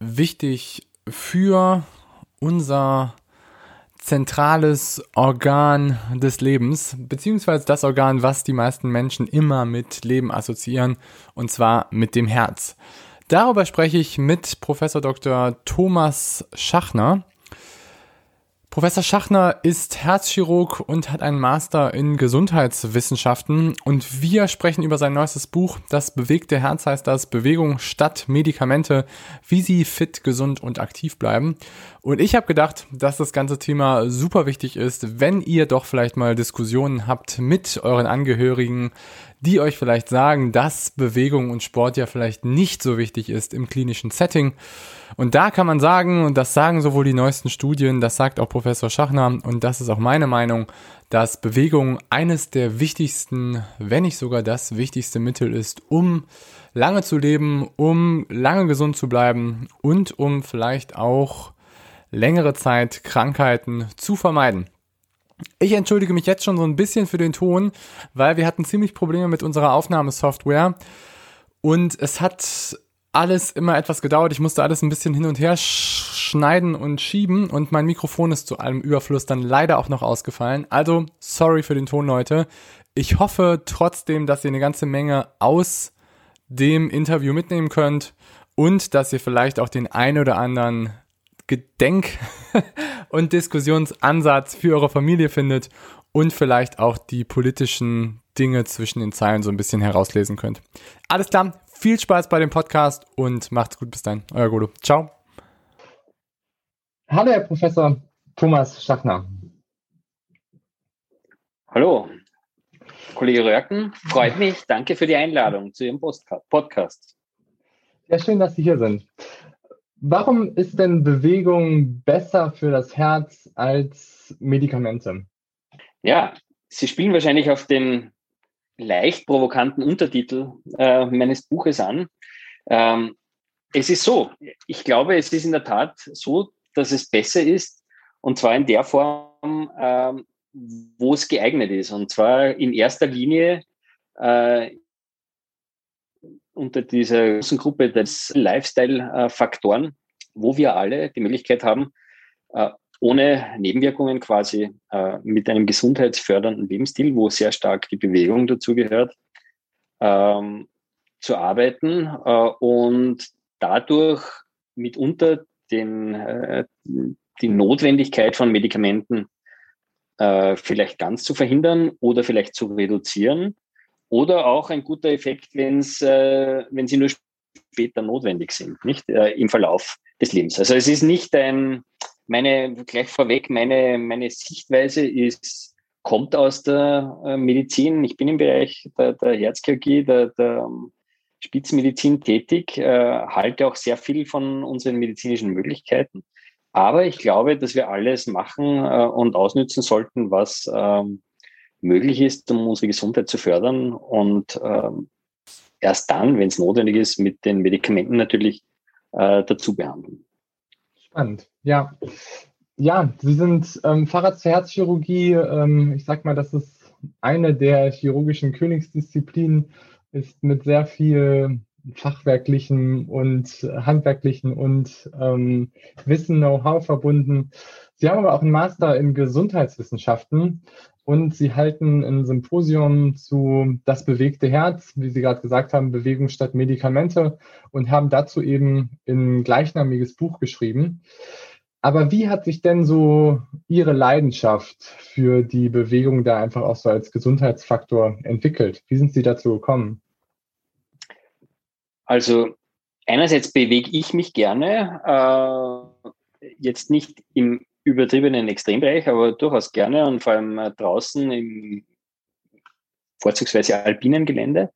wichtig für unser zentrales Organ des Lebens, beziehungsweise das Organ, was die meisten Menschen immer mit Leben assoziieren, und zwar mit dem Herz. Darüber spreche ich mit Professor Dr. Thomas Schachner. Professor Schachner ist Herzchirurg und hat einen Master in Gesundheitswissenschaften und wir sprechen über sein neuestes Buch, Das bewegte Herz heißt das, Bewegung statt Medikamente, wie Sie fit, gesund und aktiv bleiben. Und ich habe gedacht, dass das ganze Thema super wichtig ist, wenn ihr doch vielleicht mal Diskussionen habt mit euren Angehörigen, die euch vielleicht sagen, dass Bewegung und Sport ja vielleicht nicht so wichtig ist im klinischen Setting. Und da kann man sagen, und das sagen sowohl die neuesten Studien, das sagt auch Professor Schachner, und das ist auch meine Meinung, dass Bewegung eines der wichtigsten, wenn nicht sogar das wichtigste Mittel ist, um lange zu leben, um lange gesund zu bleiben und um vielleicht auch längere Zeit Krankheiten zu vermeiden. Ich entschuldige mich jetzt schon so ein bisschen für den Ton, weil wir hatten ziemlich Probleme mit unserer Aufnahmesoftware und es hat alles immer etwas gedauert. Ich musste alles ein bisschen hin und her schneiden und schieben und mein Mikrofon ist zu allem Überfluss dann leider auch noch ausgefallen. Also sorry für den Ton, Leute. Ich hoffe trotzdem, dass ihr eine ganze Menge aus dem Interview mitnehmen könnt und dass ihr vielleicht auch den ein oder anderen Gedenk- und Diskussionsansatz für eure Familie findet und vielleicht auch die politischen Dinge zwischen den Zeilen so ein bisschen herauslesen könnt. Alles klar, viel Spaß bei dem Podcast und macht's gut bis dann. Euer Godo. Ciao. Hallo, Herr Professor Thomas Schachner. Hallo, Kollege Röhrken. Freut mich. Danke für die Einladung zu Ihrem Podcast. Sehr schön, dass Sie hier sind. Warum ist denn Bewegung besser für das Herz als Medikamente? Ja, Sie spielen wahrscheinlich auf den leicht provokanten Untertitel äh, meines Buches an. Ähm, es ist so, ich glaube, es ist in der Tat so, dass es besser ist, und zwar in der Form, ähm, wo es geeignet ist. Und zwar in erster Linie äh, unter dieser großen Gruppe des Lifestyle-Faktoren, wo wir alle die Möglichkeit haben, äh, ohne Nebenwirkungen quasi äh, mit einem gesundheitsfördernden Lebensstil, wo sehr stark die Bewegung dazugehört, ähm, zu arbeiten äh, und dadurch mitunter den, die Notwendigkeit von Medikamenten vielleicht ganz zu verhindern oder vielleicht zu reduzieren oder auch ein guter Effekt, wenn's, äh, wenn sie nur später notwendig sind, nicht äh, im Verlauf des Lebens. Also es ist nicht ein, meine, gleich vorweg, meine, meine Sichtweise ist, kommt aus der äh, Medizin. Ich bin im Bereich der, der Herzchirurgie, der, der Spitzmedizin tätig, äh, halte auch sehr viel von unseren medizinischen Möglichkeiten. Aber ich glaube, dass wir alles machen äh, und ausnützen sollten, was ähm, möglich ist, um unsere Gesundheit zu fördern und ähm, erst dann, wenn es notwendig ist, mit den Medikamenten natürlich äh, dazu behandeln. Spannend, ja. Ja, Sie sind ähm, Facharzt für Herzchirurgie. Ähm, ich sag mal, das ist eine der chirurgischen Königsdisziplinen, ist mit sehr viel fachwerklichen und handwerklichen und ähm, Wissen, Know-how verbunden. Sie haben aber auch einen Master in Gesundheitswissenschaften und Sie halten ein Symposium zu Das bewegte Herz, wie Sie gerade gesagt haben, Bewegung statt Medikamente und haben dazu eben ein gleichnamiges Buch geschrieben. Aber wie hat sich denn so Ihre Leidenschaft für die Bewegung da einfach auch so als Gesundheitsfaktor entwickelt? Wie sind Sie dazu gekommen? Also einerseits bewege ich mich gerne, äh, jetzt nicht im übertriebenen Extrembereich, aber durchaus gerne und vor allem äh, draußen im vorzugsweise alpinen Gelände.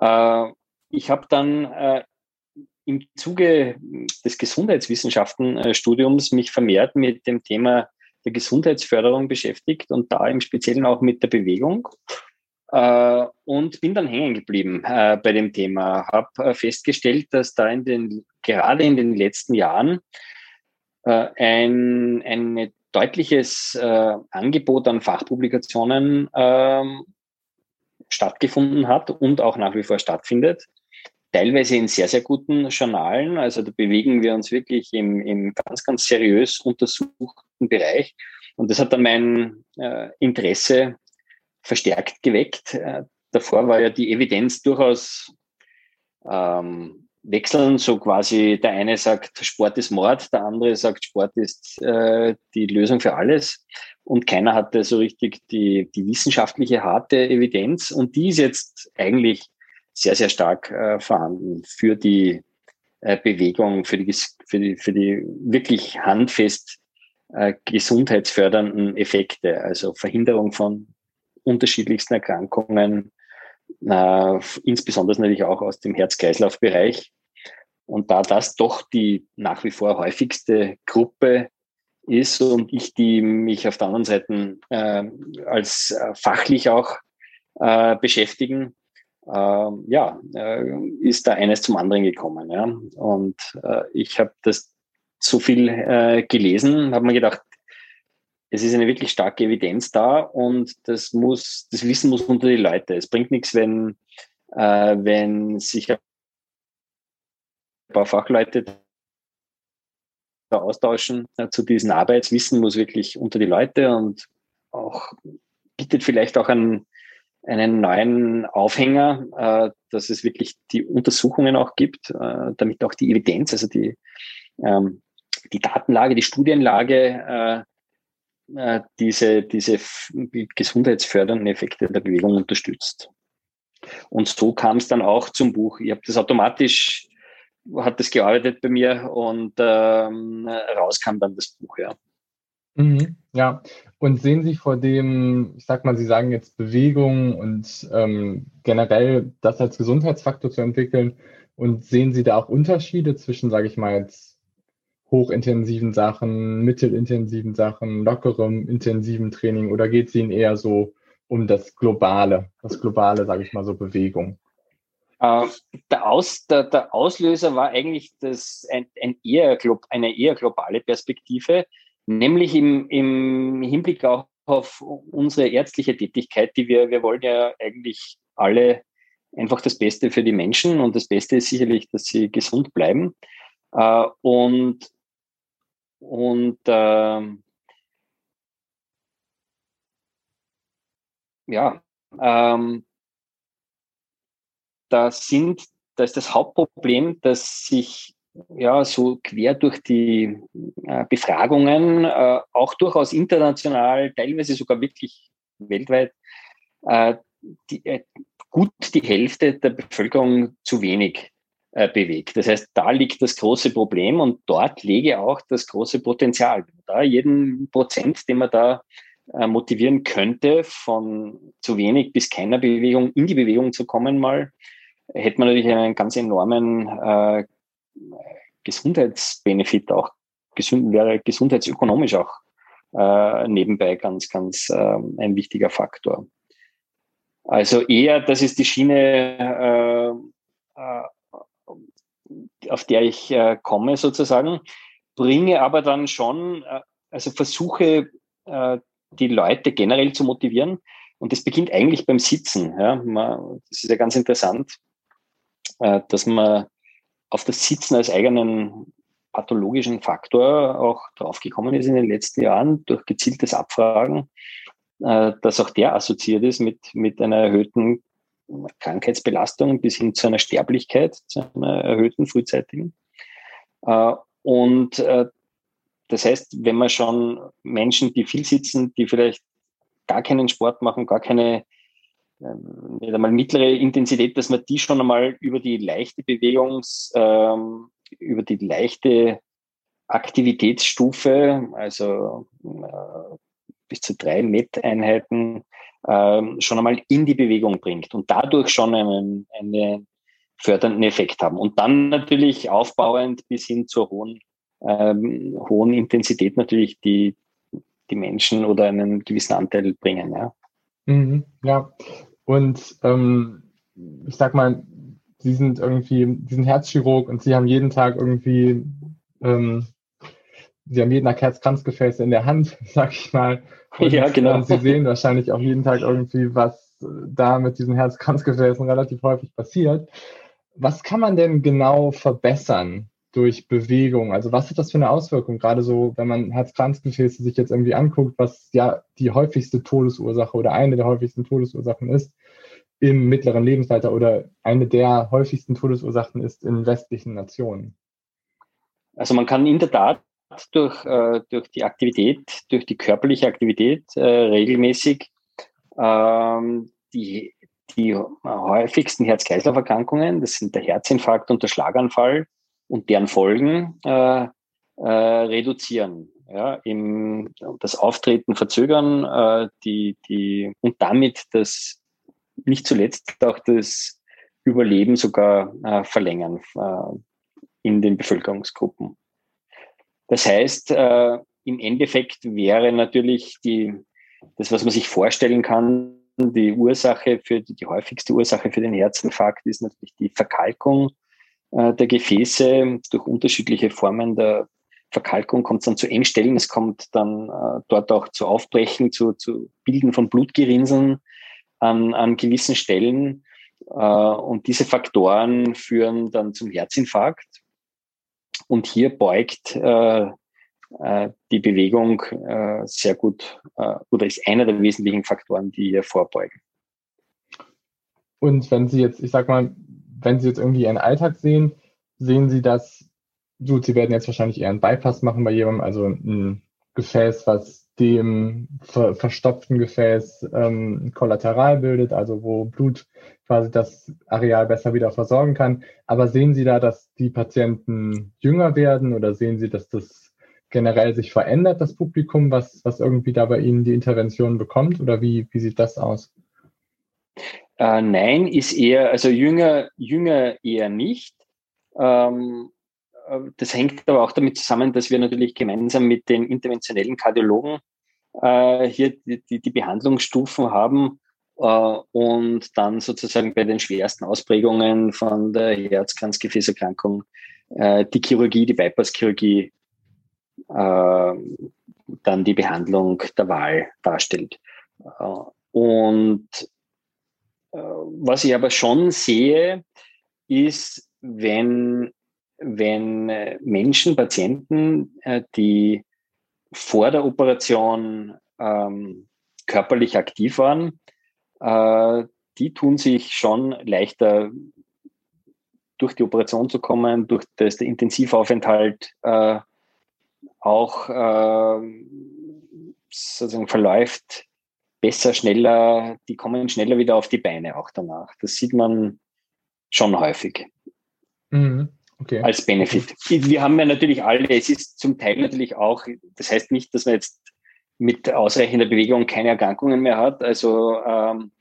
Äh, ich habe dann äh, im Zuge des Gesundheitswissenschaftenstudiums mich vermehrt mit dem Thema der Gesundheitsförderung beschäftigt und da im Speziellen auch mit der Bewegung. Und bin dann hängen geblieben bei dem Thema. Habe festgestellt, dass da in den, gerade in den letzten Jahren äh, ein, ein deutliches äh, Angebot an Fachpublikationen ähm, stattgefunden hat und auch nach wie vor stattfindet. Teilweise in sehr, sehr guten Journalen. Also da bewegen wir uns wirklich im, im ganz, ganz seriös untersuchten Bereich. Und das hat dann mein äh, Interesse verstärkt geweckt. Äh, davor war ja die Evidenz durchaus ähm, wechseln. So quasi der eine sagt, Sport ist Mord, der andere sagt, Sport ist äh, die Lösung für alles. Und keiner hatte so richtig die, die wissenschaftliche harte Evidenz. Und die ist jetzt eigentlich sehr, sehr stark äh, vorhanden für die äh, Bewegung, für die, für, die, für die wirklich handfest äh, gesundheitsfördernden Effekte, also Verhinderung von unterschiedlichsten Erkrankungen, äh, insbesondere natürlich auch aus dem Herz-Kreislauf-Bereich. Und da das doch die nach wie vor häufigste Gruppe ist und ich die mich auf der anderen Seite äh, als äh, fachlich auch äh, beschäftigen, äh, ja, äh, ist da eines zum anderen gekommen. Ja. Und äh, ich habe das so viel gelesen, habe mir gedacht, es ist eine wirklich starke Evidenz da und das muss, das Wissen muss unter die Leute. Es bringt nichts, wenn, äh, wenn sich ein paar Fachleute da austauschen äh, zu diesen Arbeitswissen muss wirklich unter die Leute und auch bietet vielleicht auch einen, einen neuen Aufhänger, äh, dass es wirklich die Untersuchungen auch gibt, äh, damit auch die Evidenz, also die, ähm, die Datenlage, die Studienlage äh, diese, diese gesundheitsfördernden Effekte der Bewegung unterstützt. Und so kam es dann auch zum Buch. Ich habe das automatisch, hat das gearbeitet bei mir und ähm, rauskam dann das Buch, ja. Mhm, ja, und sehen Sie vor dem, ich sag mal, Sie sagen jetzt Bewegung und ähm, generell das als Gesundheitsfaktor zu entwickeln und sehen Sie da auch Unterschiede zwischen, sage ich mal, jetzt hochintensiven Sachen, mittelintensiven Sachen, lockerem, intensiven Training oder geht es Ihnen eher so um das Globale, das globale, sage ich mal so, Bewegung? Äh, der, Aus, der, der, Auslöser war eigentlich das, ein, ein eher, eine eher globale Perspektive, nämlich im, im Hinblick auch auf unsere ärztliche Tätigkeit, die wir, wir wollen ja eigentlich alle einfach das Beste für die Menschen und das Beste ist sicherlich, dass sie gesund bleiben. Äh, und und ähm, ja, ähm, da sind, da ist das Hauptproblem, dass sich ja so quer durch die äh, Befragungen, äh, auch durchaus international, teilweise sogar wirklich weltweit, äh, die, äh, gut die Hälfte der Bevölkerung zu wenig äh, bewegt. Das heißt, da liegt das große Problem und dort lege auch das große Potenzial. Da jeden Prozent, den man da äh, motivieren könnte, von zu wenig bis keiner Bewegung in die Bewegung zu kommen, mal, hätte man natürlich einen ganz enormen äh, Gesundheitsbenefit auch, gesund, wäre gesundheitsökonomisch auch äh, nebenbei ganz, ganz äh, ein wichtiger Faktor. Also eher, das ist die Schiene äh, äh, auf der ich äh, komme sozusagen, bringe aber dann schon, äh, also versuche äh, die Leute generell zu motivieren. Und das beginnt eigentlich beim Sitzen. Ja. Man, das ist ja ganz interessant, äh, dass man auf das Sitzen als eigenen pathologischen Faktor auch draufgekommen ist in den letzten Jahren durch gezieltes Abfragen, äh, dass auch der assoziiert ist mit, mit einer erhöhten Krankheitsbelastung bis hin zu einer Sterblichkeit, zu einer erhöhten frühzeitigen. Äh, und äh, das heißt, wenn man schon Menschen, die viel sitzen, die vielleicht gar keinen Sport machen, gar keine ähm, nicht einmal mittlere Intensität, dass man die schon einmal über die leichte Bewegungs, ähm, über die leichte Aktivitätsstufe, also äh, bis zu drei Met-Einheiten ähm, schon einmal in die Bewegung bringt und dadurch schon einen, eine, fördernden Effekt haben. Und dann natürlich aufbauend bis hin zur hohen, ähm, hohen Intensität natürlich die, die Menschen oder einen gewissen Anteil bringen. Ja, mhm, ja. und ähm, ich sag mal, Sie sind irgendwie, Sie sind Herzchirurg und Sie haben jeden Tag irgendwie, ähm, Sie haben jeden Tag Herzkranzgefäße in der Hand, sag ich mal. Und, ja, genau. Und Sie sehen wahrscheinlich auch jeden Tag irgendwie, was da mit diesen Herzkranzgefäßen relativ häufig passiert. Was kann man denn genau verbessern durch Bewegung? Also was hat das für eine Auswirkung? Gerade so, wenn man Herzkranzgefäße sich jetzt irgendwie anguckt, was ja die häufigste Todesursache oder eine der häufigsten Todesursachen ist im mittleren Lebensalter oder eine der häufigsten Todesursachen ist in westlichen Nationen. Also man kann in der Tat durch, äh, durch die Aktivität, durch die körperliche Aktivität äh, regelmäßig ähm, die, die häufigsten Herz-Kreislauf-Erkrankungen, das sind der Herzinfarkt und der Schlaganfall und deren Folgen äh, äh, reduzieren. Ja, im, das Auftreten verzögern äh, die, die, und damit das nicht zuletzt auch das Überleben sogar äh, verlängern äh, in den Bevölkerungsgruppen. Das heißt, äh, im Endeffekt wäre natürlich die, das, was man sich vorstellen kann, die Ursache für die, die häufigste Ursache für den Herzinfarkt ist natürlich die Verkalkung äh, der Gefäße. Durch unterschiedliche Formen der Verkalkung kommt es dann zu Engstellen, es kommt dann äh, dort auch zu Aufbrechen, zu, zu Bilden von Blutgerinnseln an, an gewissen Stellen. Äh, und diese Faktoren führen dann zum Herzinfarkt. Und hier beugt äh, äh, die Bewegung äh, sehr gut äh, oder ist einer der wesentlichen Faktoren, die hier vorbeugen. Und wenn Sie jetzt, ich sag mal, wenn Sie jetzt irgendwie Ihren Alltag sehen, sehen Sie das, gut, Sie werden jetzt wahrscheinlich eher einen Bypass machen bei jemandem, also ein Gefäß, was dem ver verstopften Gefäß ähm, kollateral bildet, also wo Blut quasi das Areal besser wieder versorgen kann. Aber sehen Sie da, dass die Patienten jünger werden oder sehen Sie, dass das generell sich verändert, das Publikum, was, was irgendwie da bei Ihnen die Intervention bekommt? Oder wie, wie sieht das aus? Äh, nein, ist eher, also jünger, jünger eher nicht. Ähm, äh, das hängt aber auch damit zusammen, dass wir natürlich gemeinsam mit den interventionellen Kardiologen äh, hier die, die, Behandlungsstufen haben äh, und dann sozusagen bei den schwersten Ausprägungen von der Herzkranzgefäßerkrankung äh, die Chirurgie, die Bypass-Chirurgie äh, dann die Behandlung der Wahl darstellt. Äh, und äh, was ich aber schon sehe, ist, wenn, wenn Menschen, Patienten, die vor der Operation ähm, körperlich aktiv waren, äh, die tun sich schon leichter durch die Operation zu kommen, durch das der Intensivaufenthalt äh, auch äh, sozusagen verläuft besser, schneller, die kommen schneller wieder auf die Beine auch danach. Das sieht man schon häufig. Mhm. Okay. Als Benefit. Wir haben ja natürlich alle, es ist zum Teil natürlich auch, das heißt nicht, dass man jetzt mit ausreichender Bewegung keine Erkrankungen mehr hat. Also, ähm,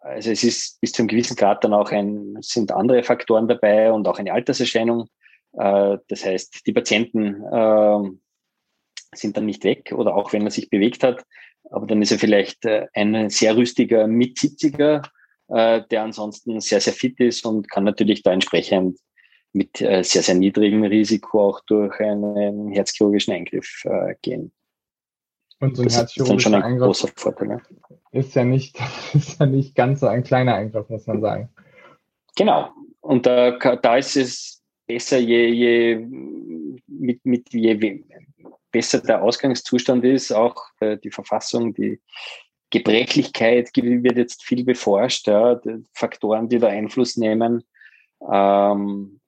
also es ist bis zu einem gewissen Grad dann auch ein, sind andere Faktoren dabei und auch eine Alterserscheinung. Äh, das heißt, die Patienten äh, sind dann nicht weg oder auch wenn er sich bewegt hat, aber dann ist er vielleicht äh, ein sehr rüstiger Mit-70er, äh, der ansonsten sehr, sehr fit ist und kann natürlich da entsprechend mit äh, sehr, sehr niedrigem Risiko auch durch einen herzchirurgischen Eingriff gehen. Und so ein das herzchirurgischer ein Eingriff großer Vorteil, ja. ist, ja nicht, ist ja nicht ganz so ein kleiner Eingriff, muss man sagen. Genau. Und da, da ist es besser, je, je, mit, mit, je besser der Ausgangszustand ist, auch äh, die Verfassung, die Gebrechlichkeit wird jetzt viel beforscht, ja, Faktoren, die da Einfluss nehmen, ähm,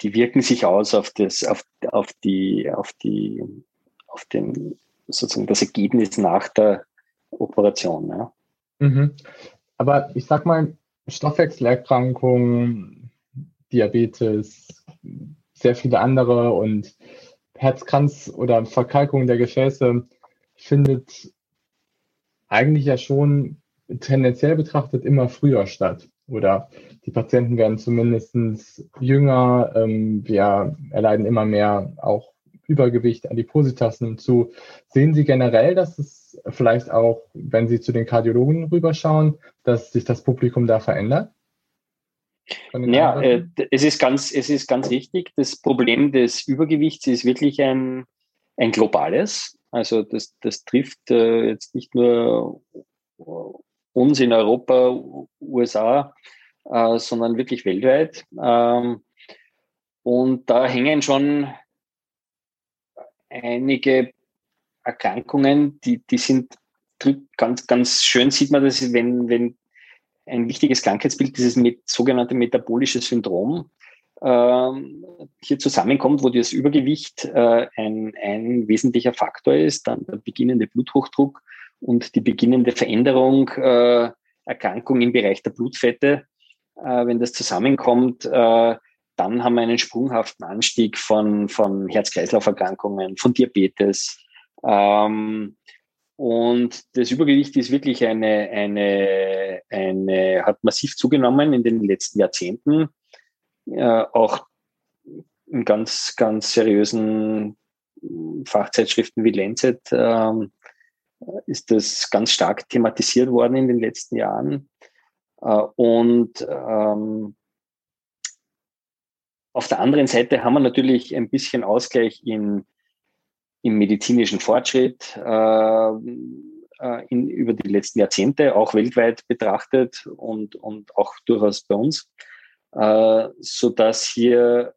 die wirken sich aus auf das, auf, auf die, auf die, auf den, sozusagen das Ergebnis nach der Operation. Ja. Mhm. Aber ich sag mal, Stoffwechselerkrankungen, Diabetes, sehr viele andere und Herzkranz oder Verkalkung der Gefäße findet eigentlich ja schon tendenziell betrachtet immer früher statt. Oder die Patienten werden zumindest jünger, ähm, wir erleiden immer mehr auch Übergewicht, Adipositas nimmt zu. Sehen Sie generell, dass es vielleicht auch, wenn Sie zu den Kardiologen rüberschauen, dass sich das Publikum da verändert? Ja, äh, es, ist ganz, es ist ganz richtig. Das Problem des Übergewichts ist wirklich ein, ein globales. Also das, das trifft äh, jetzt nicht nur uns in Europa, USA, äh, sondern wirklich weltweit. Ähm, und da hängen schon einige Erkrankungen, die, die sind ganz, ganz schön sieht man das, wenn, wenn ein wichtiges Krankheitsbild, dieses mit, sogenannte metabolische Syndrom, ähm, hier zusammenkommt, wo das Übergewicht äh, ein, ein wesentlicher Faktor ist, dann der beginnende Bluthochdruck und die beginnende Veränderung, äh, Erkrankung im Bereich der Blutfette. Äh, wenn das zusammenkommt, äh, dann haben wir einen sprunghaften Anstieg von, von Herz-Kreislauf-Erkrankungen, von Diabetes. Ähm, und das Übergewicht ist wirklich eine, eine, eine, hat massiv zugenommen in den letzten Jahrzehnten. Äh, auch in ganz, ganz seriösen Fachzeitschriften wie Lancet ähm, ist das ganz stark thematisiert worden in den letzten Jahren. Äh, und ähm, auf der anderen Seite haben wir natürlich ein bisschen Ausgleich in, im medizinischen Fortschritt äh, äh, in, über die letzten Jahrzehnte, auch weltweit betrachtet und, und auch durchaus bei uns, äh, sodass hier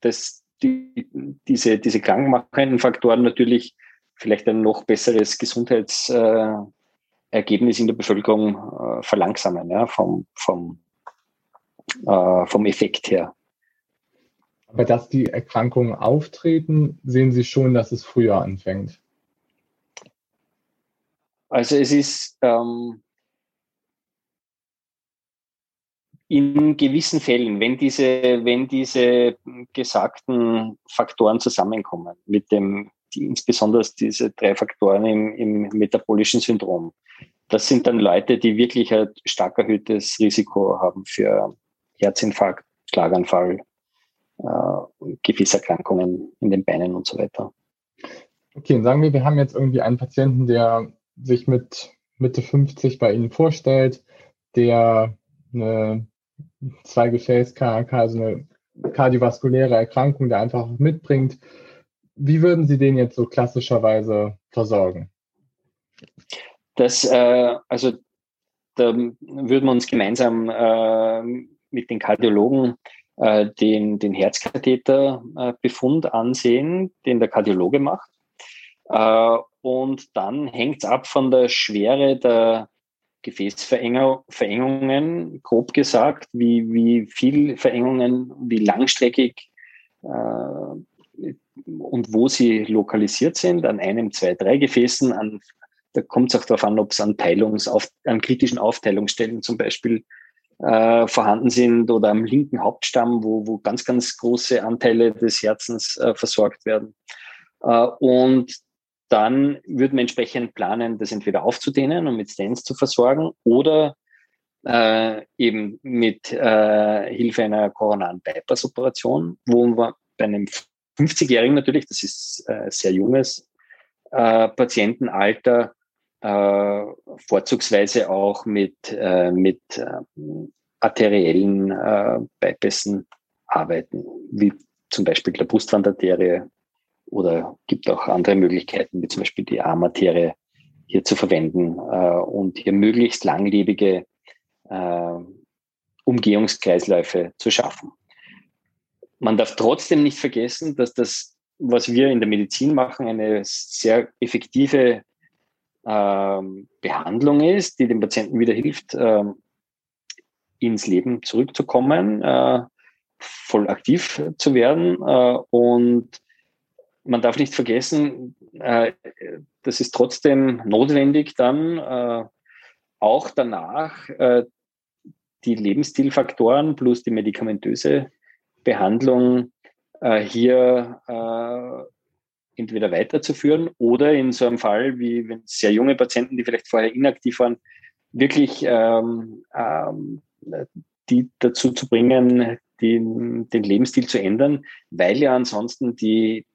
das, die, diese, diese krankmachenden Faktoren natürlich vielleicht ein noch besseres Gesundheitsergebnis äh, in der Bevölkerung äh, verlangsamen, ja, vom, vom, äh, vom Effekt her. Aber dass die Erkrankungen auftreten, sehen Sie schon, dass es früher anfängt. Also es ist ähm, in gewissen Fällen, wenn diese, wenn diese gesagten Faktoren zusammenkommen, mit dem, die, insbesondere diese drei Faktoren im, im metabolischen Syndrom, das sind dann Leute, die wirklich ein stark erhöhtes Risiko haben für Herzinfarkt, Schlaganfall, äh, Gefäßerkrankungen in den Beinen und so weiter. Okay, sagen wir, wir haben jetzt irgendwie einen Patienten, der sich mit Mitte 50 bei Ihnen vorstellt, der eine Zweigefäß-KRK, also eine kardiovaskuläre Erkrankung, der einfach mitbringt. Wie würden Sie den jetzt so klassischerweise versorgen? Das, äh, also da würden wir uns gemeinsam äh, mit den Kardiologen äh, den, den Herzkatheterbefund ansehen, den der Kardiologe macht. Äh, und dann hängt es ab von der Schwere der Gefäßverengungen, grob gesagt, wie, wie viel Verengungen, wie langstreckig äh, und wo sie lokalisiert sind, an einem, zwei, drei Gefäßen, an, da kommt es auch darauf an, ob es an an kritischen Aufteilungsstellen zum Beispiel äh, vorhanden sind oder am linken Hauptstamm, wo, wo ganz, ganz große Anteile des Herzens äh, versorgt werden. Äh, und dann würden wir entsprechend planen, das entweder aufzudehnen und mit Stents zu versorgen oder äh, eben mit äh, Hilfe einer koronaren Bypass-Operation, wo wir bei einem 50-Jährigen natürlich, das ist äh, sehr junges äh, Patientenalter, äh, vorzugsweise auch mit, äh, mit arteriellen Bypassen arbeiten, wie zum Beispiel der Brustwandarterie oder gibt auch andere Möglichkeiten, wie zum Beispiel die Armarterie hier zu verwenden äh, und hier möglichst langlebige äh, Umgehungskreisläufe zu schaffen. Man darf trotzdem nicht vergessen, dass das, was wir in der Medizin machen, eine sehr effektive ähm, Behandlung ist, die dem Patienten wieder hilft, ähm, ins Leben zurückzukommen, äh, voll aktiv zu werden. Äh, und man darf nicht vergessen, äh, das ist trotzdem notwendig, dann äh, auch danach äh, die Lebensstilfaktoren plus die medikamentöse Behandlung äh, hier entweder weiterzuführen oder in so einem Fall, wie wenn sehr junge Patienten, die vielleicht vorher inaktiv waren, wirklich ähm, ähm, die dazu zu bringen, den, den Lebensstil zu ändern, weil ja ansonsten die,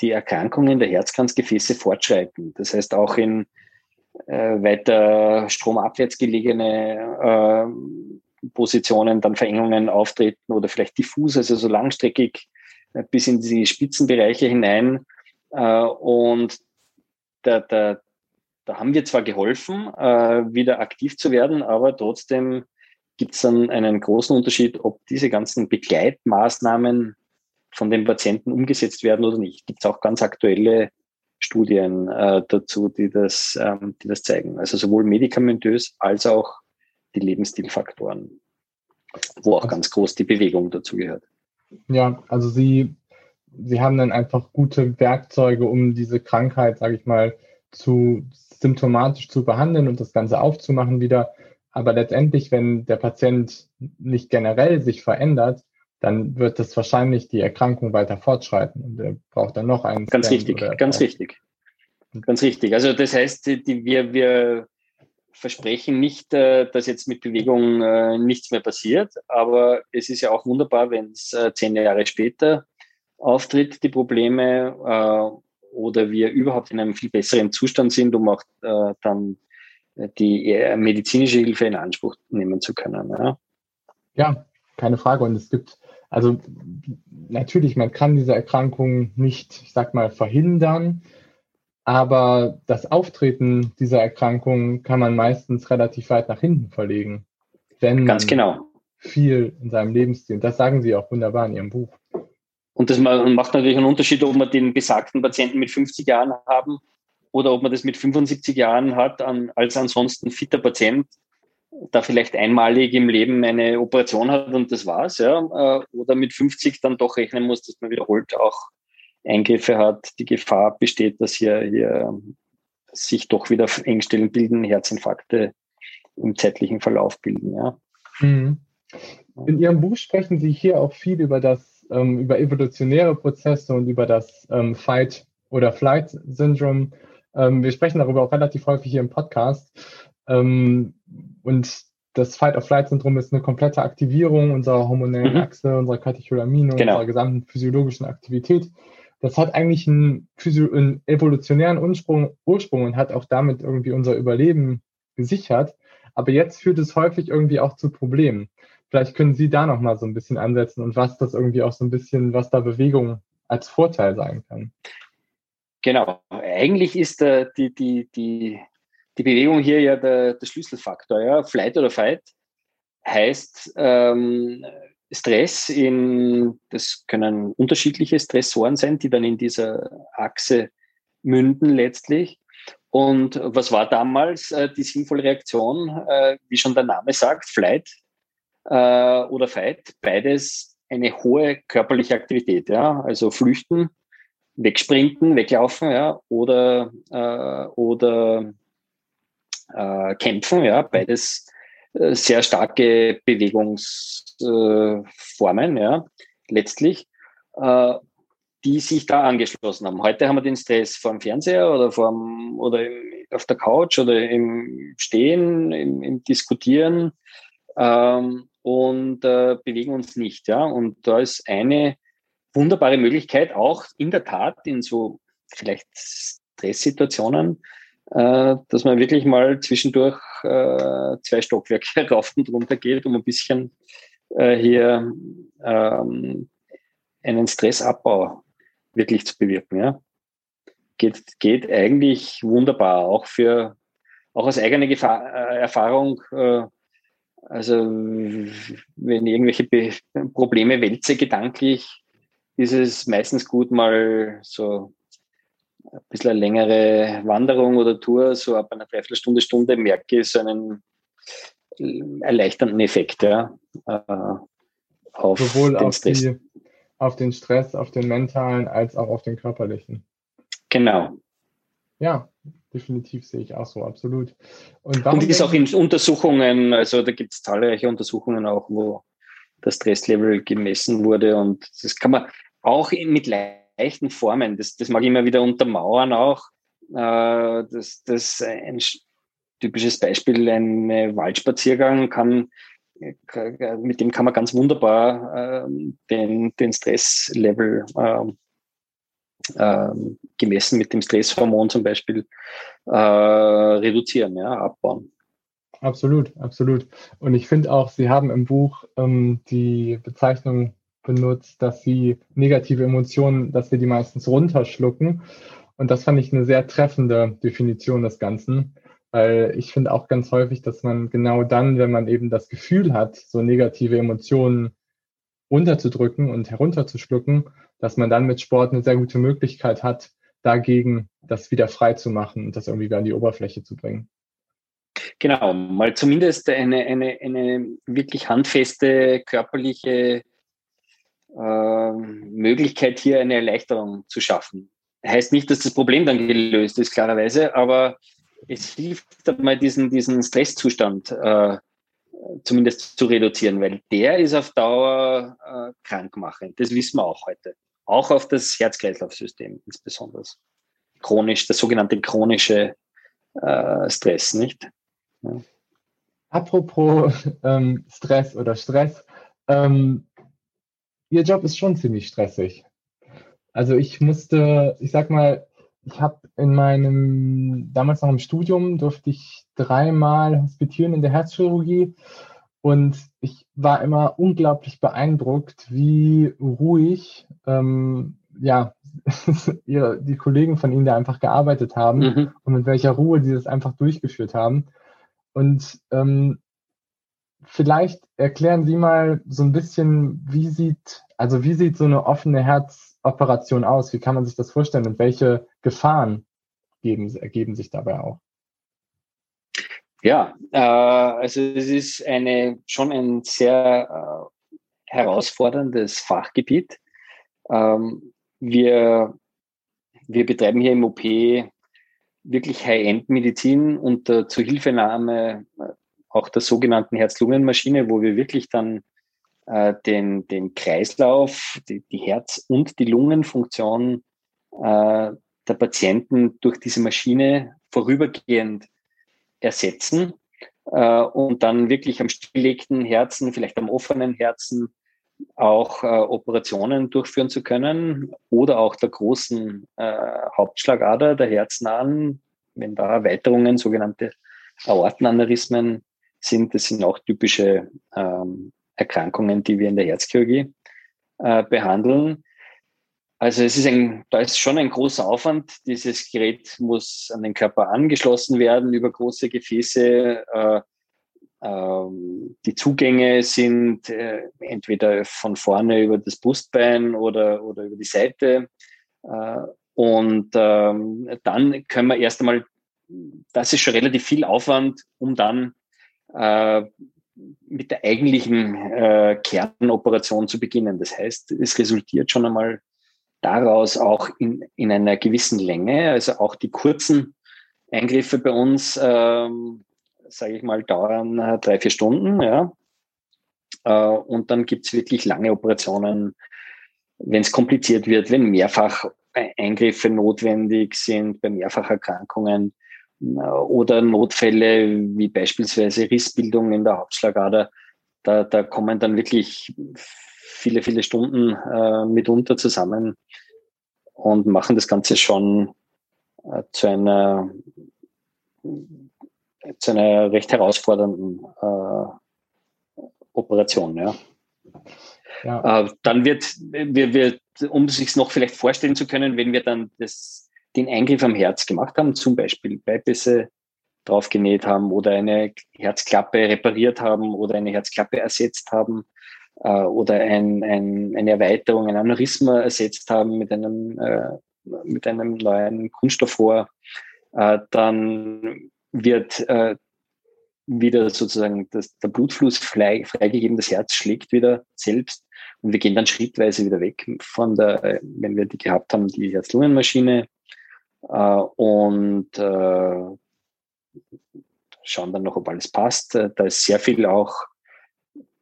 die Erkrankungen der Herzkranzgefäße fortschreiten. Das heißt, auch in äh, weiter stromabwärts gelegene äh, Positionen dann Verengungen auftreten oder vielleicht diffus, also so langstreckig äh, bis in die Spitzenbereiche hinein. Äh, und da, da, da haben wir zwar geholfen, äh, wieder aktiv zu werden, aber trotzdem gibt es dann einen großen Unterschied, ob diese ganzen Begleitmaßnahmen von den Patienten umgesetzt werden oder nicht. Gibt es auch ganz aktuelle Studien äh, dazu, die das, ähm, die das zeigen. Also sowohl medikamentös als auch die Lebensstilfaktoren, wo auch ganz groß die Bewegung dazu gehört. Ja, also Sie, Sie haben dann einfach gute Werkzeuge, um diese Krankheit, sage ich mal, zu symptomatisch zu behandeln und das Ganze aufzumachen wieder. Aber letztendlich, wenn der Patient nicht generell sich verändert, dann wird das wahrscheinlich die Erkrankung weiter fortschreiten und er braucht dann noch einen. Ganz Stand richtig, ganz richtig. Ganz richtig. Also das heißt, die, wir, wir versprechen nicht, äh, dass jetzt mit Bewegung äh, nichts mehr passiert, aber es ist ja auch wunderbar, wenn es äh, zehn Jahre später auftritt, die Probleme, oder wir überhaupt in einem viel besseren Zustand sind, um auch dann die medizinische Hilfe in Anspruch nehmen zu können. Ja. ja, keine Frage. Und es gibt, also natürlich, man kann diese Erkrankung nicht, ich sag mal, verhindern, aber das Auftreten dieser Erkrankung kann man meistens relativ weit nach hinten verlegen, wenn Ganz genau. viel in seinem Lebensstil, das sagen Sie auch wunderbar in Ihrem Buch. Und das macht natürlich einen Unterschied, ob wir den besagten Patienten mit 50 Jahren haben oder ob man das mit 75 Jahren hat, als ansonsten fitter Patient, da vielleicht einmalig im Leben eine Operation hat und das war's, ja, äh, oder mit 50 dann doch rechnen muss, dass man wiederholt auch Eingriffe hat, die Gefahr besteht, dass hier, hier sich doch wieder Engstellen bilden, Herzinfarkte im zeitlichen Verlauf bilden, ja. Mhm. In Ihrem Buch sprechen Sie hier auch viel über das, ähm, über evolutionäre Prozesse und über das ähm, Fight- oder Flight-Syndrom. Ähm, wir sprechen darüber auch relativ häufig hier im Podcast. Ähm, und das Fight-of-Flight-Syndrom ist eine komplette Aktivierung unserer hormonellen mhm. Achse, unserer Katecholamine, genau. unserer gesamten physiologischen Aktivität. Das hat eigentlich einen, einen evolutionären Ursprung, Ursprung und hat auch damit irgendwie unser Überleben gesichert. Aber jetzt führt es häufig irgendwie auch zu Problemen. Vielleicht können Sie da noch mal so ein bisschen ansetzen und was das irgendwie auch so ein bisschen, was da Bewegung als Vorteil sein kann. Genau. Eigentlich ist äh, die, die, die, die Bewegung hier ja der, der Schlüsselfaktor. Ja? Flight oder Fight heißt ähm, Stress in, das können unterschiedliche Stressoren sein, die dann in dieser Achse münden letztlich. Und was war damals äh, die sinnvolle Reaktion? Äh, wie schon der Name sagt, Flight äh, oder Fight, beides eine hohe körperliche Aktivität. Ja? Also flüchten wegsprinten, weglaufen, ja, oder, äh, oder äh, kämpfen, ja, beides äh, sehr starke Bewegungsformen, ja, letztlich, äh, die sich da angeschlossen haben. Heute haben wir den Stress vor dem Fernseher oder vorm, oder im, auf der Couch oder im Stehen, im, im Diskutieren ähm, und äh, bewegen uns nicht, ja. Und da ist eine wunderbare Möglichkeit, auch in der Tat in so vielleicht Stresssituationen, dass man wirklich mal zwischendurch äh, zwei Stockwerke rauf und runter geht, um ein bisschen äh, hier ähm, einen Stressabbau wirklich zu bewirken. Ja. Geht, geht eigentlich wunderbar, auch für auch aus eigener Gefahr, äh, Erfahrung. Äh, also wenn irgendwelche Be Probleme wälze gedanklich, ist es meistens gut, mal so ein bisschen eine längere Wanderung oder Tour, so ab einer Dreiviertelstunde, Stunde merke ich so einen erleichternden Effekt, ja, äh, auf Sowohl den auf Stress. Die, auf den Stress, auf den mentalen, als auch auf den körperlichen. Genau. Ja, definitiv sehe ich auch so, absolut. Und, Und ist auch in Untersuchungen, also da gibt es zahlreiche Untersuchungen auch, wo das Stresslevel gemessen wurde und das kann man, auch mit leichten Formen. Das, das mag ich immer wieder untermauern auch, äh, dass das ein, typisches Beispiel, ein Waldspaziergang kann, mit dem kann man ganz wunderbar äh, den, den Stresslevel äh, äh, gemessen mit dem Stresshormon zum Beispiel äh, reduzieren, ja, abbauen. Absolut, absolut. Und ich finde auch, Sie haben im Buch ähm, die Bezeichnung benutzt, dass Sie negative Emotionen, dass wir die meistens runterschlucken. Und das fand ich eine sehr treffende Definition des Ganzen, weil ich finde auch ganz häufig, dass man genau dann, wenn man eben das Gefühl hat, so negative Emotionen runterzudrücken und herunterzuschlucken, dass man dann mit Sport eine sehr gute Möglichkeit hat, dagegen das wieder frei zu machen und das irgendwie wieder an die Oberfläche zu bringen. Genau, mal zumindest eine, eine, eine wirklich handfeste körperliche äh, Möglichkeit, hier eine Erleichterung zu schaffen. Heißt nicht, dass das Problem dann gelöst ist, klarerweise, aber es hilft mal diesen, diesen Stresszustand äh, zumindest zu reduzieren, weil der ist auf Dauer äh, krankmachend. Das wissen wir auch heute. Auch auf das Herz-Kreislauf-System insbesondere. Chronisch, das sogenannte chronische äh, Stress, nicht? Ja. Apropos ähm, Stress oder Stress, ähm, Ihr Job ist schon ziemlich stressig. Also ich musste, ich sag mal, ich habe in meinem, damals noch im Studium, durfte ich dreimal hospitieren in der Herzchirurgie und ich war immer unglaublich beeindruckt, wie ruhig ähm, ja, die Kollegen von Ihnen da einfach gearbeitet haben mhm. und mit welcher Ruhe die das einfach durchgeführt haben. Und ähm, vielleicht erklären Sie mal so ein bisschen, wie sieht, also wie sieht so eine offene Herzoperation aus? Wie kann man sich das vorstellen und welche Gefahren geben, ergeben sich dabei auch? Ja, äh, also es ist eine, schon ein sehr äh, herausforderndes Fachgebiet. Ähm, wir, wir betreiben hier im OP wirklich High-End-Medizin unter Zuhilfenahme auch der sogenannten Herz-Lungen-Maschine, wo wir wirklich dann äh, den, den Kreislauf, die, die Herz- und die Lungenfunktion äh, der Patienten durch diese Maschine vorübergehend ersetzen äh, und dann wirklich am stilllegten Herzen, vielleicht am offenen Herzen auch äh, Operationen durchführen zu können oder auch der großen äh, Hauptschlagader, der herznahen, wenn da Erweiterungen, sogenannte Aortenaneurysmen sind. Das sind auch typische ähm, Erkrankungen, die wir in der Herzchirurgie äh, behandeln. Also es ist ein, da ist schon ein großer Aufwand. Dieses Gerät muss an den Körper angeschlossen werden über große Gefäße. Äh, äh, die Zugänge sind äh, entweder von vorne über das Brustbein oder, oder über die Seite. Äh, und ähm, dann können wir erst einmal, das ist schon relativ viel Aufwand, um dann äh, mit der eigentlichen äh, Kernoperation zu beginnen. Das heißt, es resultiert schon einmal daraus auch in, in einer gewissen Länge, also auch die kurzen Eingriffe bei uns, ähm, sage ich mal, dauern äh, drei, vier Stunden. Ja. Äh, und dann gibt es wirklich lange Operationen, wenn es kompliziert wird, wenn mehrfach Eingriffe notwendig sind, bei Mehrfacherkrankungen oder Notfälle wie beispielsweise Rissbildung in der Hauptschlagader. Da, da kommen dann wirklich viele, viele Stunden äh, mitunter zusammen und machen das Ganze schon äh, zu einer zu einer recht herausfordernden äh, Operation. Ja. ja. Äh, dann wird, wir, wir, um sich noch vielleicht vorstellen zu können, wenn wir dann das den Eingriff am Herz gemacht haben, zum Beispiel Bypässe draufgenäht haben oder eine Herzklappe repariert haben oder eine Herzklappe ersetzt haben äh, oder ein, ein, eine Erweiterung, ein Aneurysma ersetzt haben mit einem, äh, mit einem neuen Kunststoffrohr, äh, dann wird äh, wieder sozusagen das, der Blutfluss frei, freigegeben, das Herz schlägt wieder selbst und wir gehen dann schrittweise wieder weg von der, wenn wir die gehabt haben, die Herz-Lungen-Maschine und äh, schauen dann noch, ob alles passt. Äh, da ist sehr viel auch,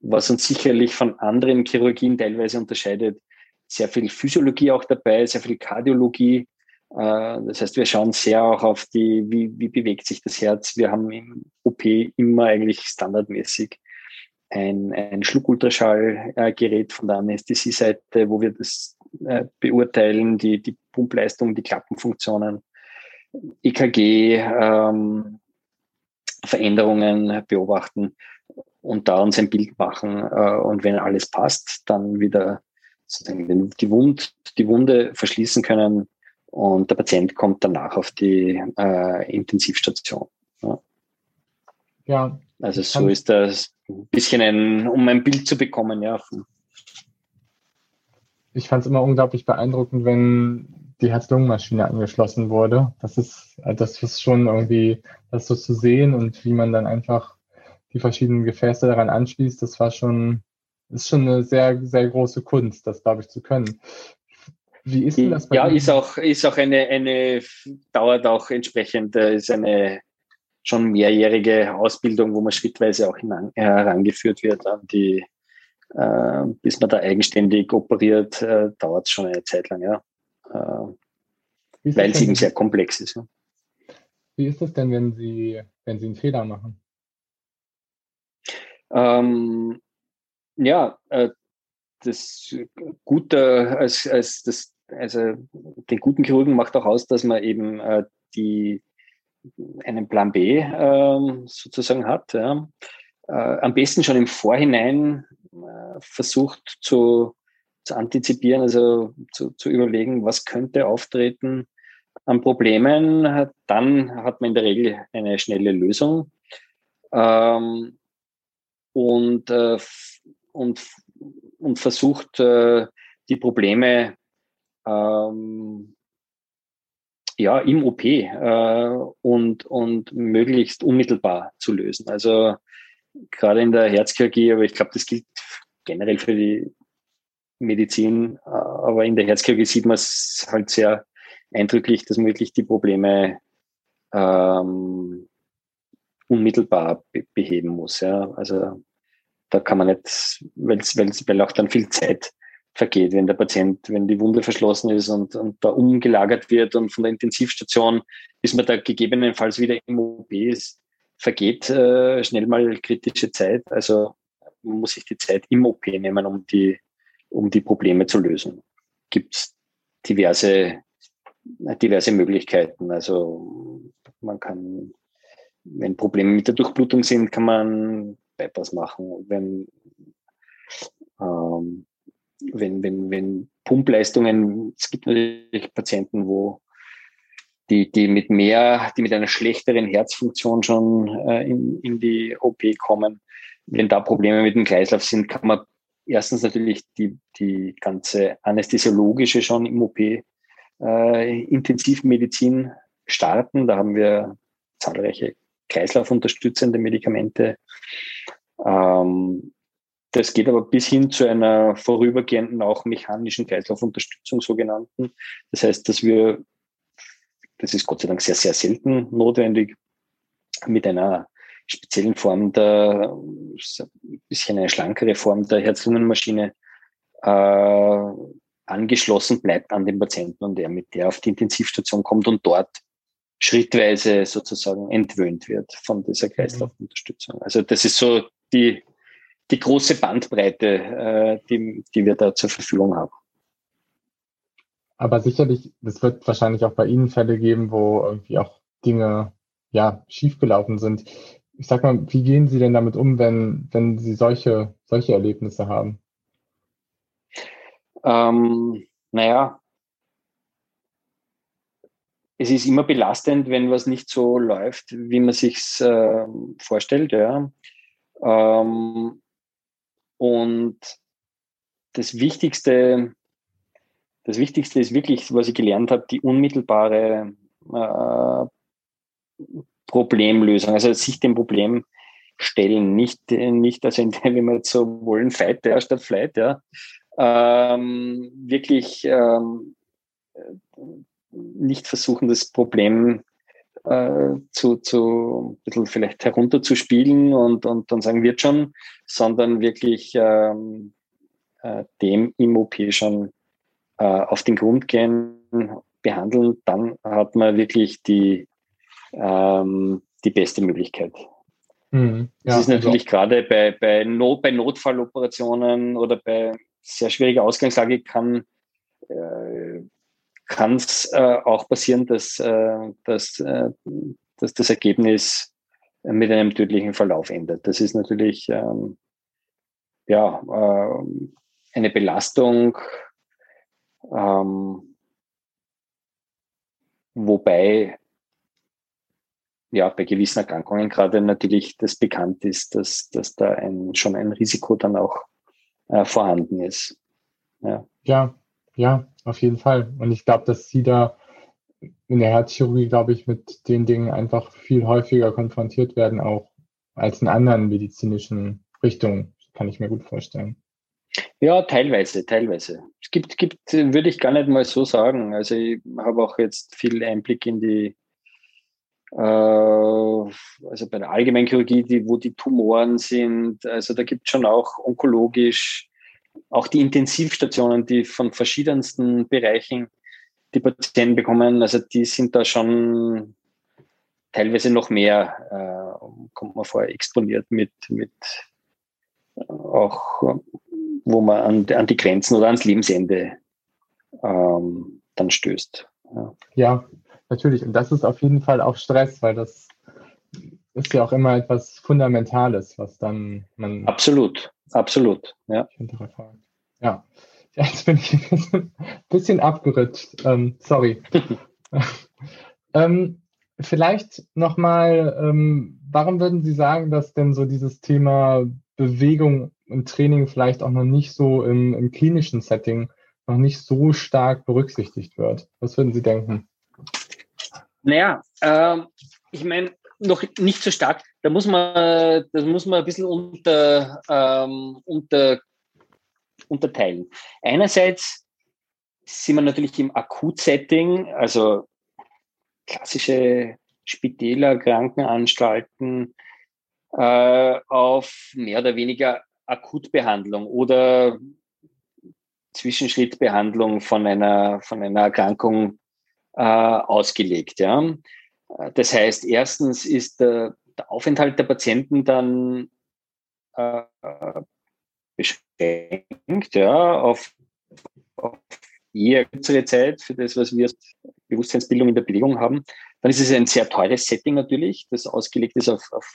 was uns sicherlich von anderen Chirurgien teilweise unterscheidet, sehr viel Physiologie auch dabei, sehr viel Kardiologie, Äh, das heißt, wir schauen sehr auch auf die, wie, wie bewegt sich das Herz. Wir haben im OP immer eigentlich standardmäßig ein, ein Schluckultraschallgerät von der Anästhesie-Seite, wo wir das äh, beurteilen, die, die Pumpleistung, die Klappenfunktionen, EKG, ähm, Veränderungen beobachten und da uns ein Bild machen. Äh, und wenn alles passt, dann wieder sozusagen die, Wund, die Wunde verschließen können und der Patient kommt danach auf die äh, Intensivstation. Ja. ja. Also so ist das ein bisschen ein, um ein Bild zu bekommen, ja. Ich fand es immer unglaublich beeindruckend, wenn die Herz-Lungen-Maschine angeschlossen wurde. Das ist, das ist schon irgendwie, das so zu sehen und wie man dann einfach die verschiedenen Gefäße daran anschließt, das war schon, ist schon eine sehr, sehr große Kunst, das glaube ich zu können. Wie ist denn das bei Ja, Ihnen? ist auch, ist auch eine, eine, dauert auch entsprechend, äh, ist eine schon mehrjährige Ausbildung, wo man schrittweise auch herangeführt wird an die, äh, bis man da eigenständig operiert, äh, dauert es schon eine Zeit lang, ja. Äh, weil es eben sehr komplex ist. Ja. Wie ist es denn, wenn Sie, wenn Sie einen Fehler machen? Ähm, ja, äh, das Gute als, als das, also den guten Chirurgen macht auch aus, dass man eben äh, die einen Plan B äh, sozusagen hat. Ja. Äh, am besten schon im Vorhinein äh, versucht zu, zu antizipieren, also zu, zu überlegen, was könnte auftreten an Problemen. Dann hat man in der Regel eine schnelle Lösung. Ähm, und, äh, und, und versucht, äh, die Probleme ähm, ja, im OP äh, und, und möglichst unmittelbar zu lösen. Also gerade in der Herzchirurgie, aber ich glaube, das gilt generell für die Medizin, äh, aber in der Herzchirurgie sieht man es halt sehr eindrücklich, dass man wirklich die Probleme ähm, unmittelbar be beheben muss. Ja. Also da kann man nicht, weil's, weil's, weil auch dann viel Zeit vergeht, wenn der Patient, wenn die Wunde verschlossen ist und, und da umgelagert wird und von der Intensivstation, bis man da gegebenenfalls wieder im OP ist, vergeht äh, schnell mal kritische Zeit. Also man muss sich die Zeit im OP nehmen, um die, um die Probleme zu lösen. Gibt es diverse, diverse Möglichkeiten. Also man kann, wenn Probleme mit der Durchblutung sind, kann man Bypass machen. Wenn, ähm, wenn, wenn, wenn Pumpleistungen, es gibt natürlich Patienten, wo die, die mit mehr, die mit einer schlechteren Herzfunktion schon äh, in, in die OP kommen. Wenn da Probleme mit dem Kreislauf sind, kann man erstens natürlich die, die ganze anästhesiologische schon im OP äh, Intensivmedizin starten. Da haben wir zahlreiche kreislaufunterstützende Medikamente. Ähm, das geht aber bis hin zu einer vorübergehenden auch mechanischen Kreislaufunterstützung sogenannten. Das heißt, dass wir, das ist Gott sei Dank sehr, sehr selten notwendig, mit einer speziellen Form der, ein bisschen eine schlankere Form der Herz-Lungen-Maschine äh, angeschlossen bleibt an den Patienten und er mit der auf die Intensivstation kommt und dort schrittweise sozusagen entwöhnt wird von dieser mhm. Kreislaufunterstützung. Also das ist so die, die große Bandbreite, äh, die, die wir da zur Verfügung haben. Aber sicherlich, es wird wahrscheinlich auch bei Ihnen Fälle geben, wo irgendwie auch Dinge ja schiefgelaufen sind. Ich sag mal, wie gehen Sie denn damit um, wenn, wenn Sie solche, solche Erlebnisse haben? Ähm, naja, es ist immer belastend, wenn was nicht so läuft, wie man sich äh, vorstellt. Ja. Ähm, und das Wichtigste, das Wichtigste ist wirklich, was ich gelernt habe, die unmittelbare äh, Problemlösung, also sich dem Problem stellen, nicht, nicht also wenn wir jetzt so wollen, Fight ja, statt Flight, ja, ähm, wirklich ähm, nicht versuchen, das Problem äh, zu, zu ein bisschen vielleicht herunterzuspielen und, und dann sagen, wird schon, sondern wirklich ähm, äh, dem im OP schon äh, auf den Grund gehen, behandeln, dann hat man wirklich die, ähm, die beste Möglichkeit. Mhm, ja, das ist natürlich also. gerade bei, bei, Not, bei Notfalloperationen oder bei sehr schwieriger Ausgangslage kann äh, es äh, auch passieren, dass, äh, dass, äh, dass das Ergebnis mit einem tödlichen Verlauf endet. Das ist natürlich ähm, ja, äh, eine Belastung, ähm, wobei ja bei gewissen Erkrankungen gerade natürlich das bekannt ist, dass, dass da ein, schon ein Risiko dann auch äh, vorhanden ist. Ja. ja, ja, auf jeden Fall. Und ich glaube, dass Sie da in der Herzchirurgie, glaube ich, mit den Dingen einfach viel häufiger konfrontiert werden, auch als in anderen medizinischen Richtungen, kann ich mir gut vorstellen. Ja, teilweise, teilweise. Es gibt, gibt, würde ich gar nicht mal so sagen. Also ich habe auch jetzt viel Einblick in die, äh, also bei der Allgemeinchirurgie, die, wo die Tumoren sind. Also da gibt es schon auch onkologisch, auch die Intensivstationen, die von verschiedensten Bereichen die Patienten bekommen, also die sind da schon teilweise noch mehr, äh, kommt man vor, exponiert mit, mit äh, auch, wo man an, an, die Grenzen oder ans Lebensende ähm, dann stößt. Ja. ja, natürlich. Und das ist auf jeden Fall auch Stress, weil das ist ja auch immer etwas Fundamentales, was dann man. Absolut, absolut, ja. Ja. Jetzt bin ich ein bisschen abgerutscht. Ähm, sorry. ähm, vielleicht nochmal, ähm, warum würden Sie sagen, dass denn so dieses Thema Bewegung und Training vielleicht auch noch nicht so im, im klinischen Setting noch nicht so stark berücksichtigt wird? Was würden Sie denken? Naja, äh, ich meine, noch nicht so stark. Da muss man, das muss man ein bisschen unter, ähm, unter unterteilen. Einerseits sind wir natürlich im Akutsetting, also klassische Spitäler, Krankenanstalten, äh, auf mehr oder weniger Akutbehandlung oder Zwischenschrittbehandlung von einer, von einer Erkrankung äh, ausgelegt. Ja. Das heißt, erstens ist der, der Aufenthalt der Patienten dann äh, beschränkt, ja, auf, auf eher kürzere Zeit für das, was wir Bewusstseinsbildung in der Bewegung haben, dann ist es ein sehr teures Setting natürlich, das ausgelegt ist auf, auf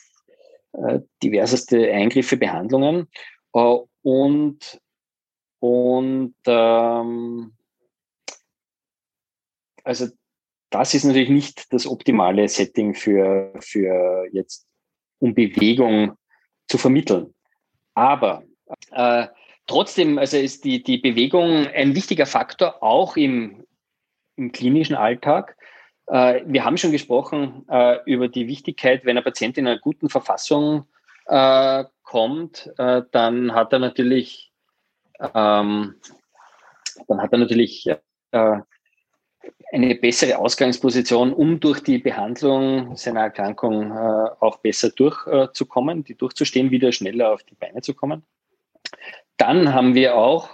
äh, diverseste Eingriffe, Behandlungen. Äh, und und ähm, also das ist natürlich nicht das optimale Setting für, für jetzt, um Bewegung zu vermitteln. Aber äh, trotzdem, also ist die, die Bewegung ein wichtiger Faktor, auch im, im klinischen Alltag. Äh, wir haben schon gesprochen äh, über die Wichtigkeit, wenn ein Patient in einer guten Verfassung äh, kommt, äh, dann hat er natürlich, ähm, dann hat er natürlich äh, eine bessere Ausgangsposition, um durch die Behandlung seiner Erkrankung auch besser durchzukommen, die durchzustehen, wieder schneller auf die Beine zu kommen. Dann haben wir auch,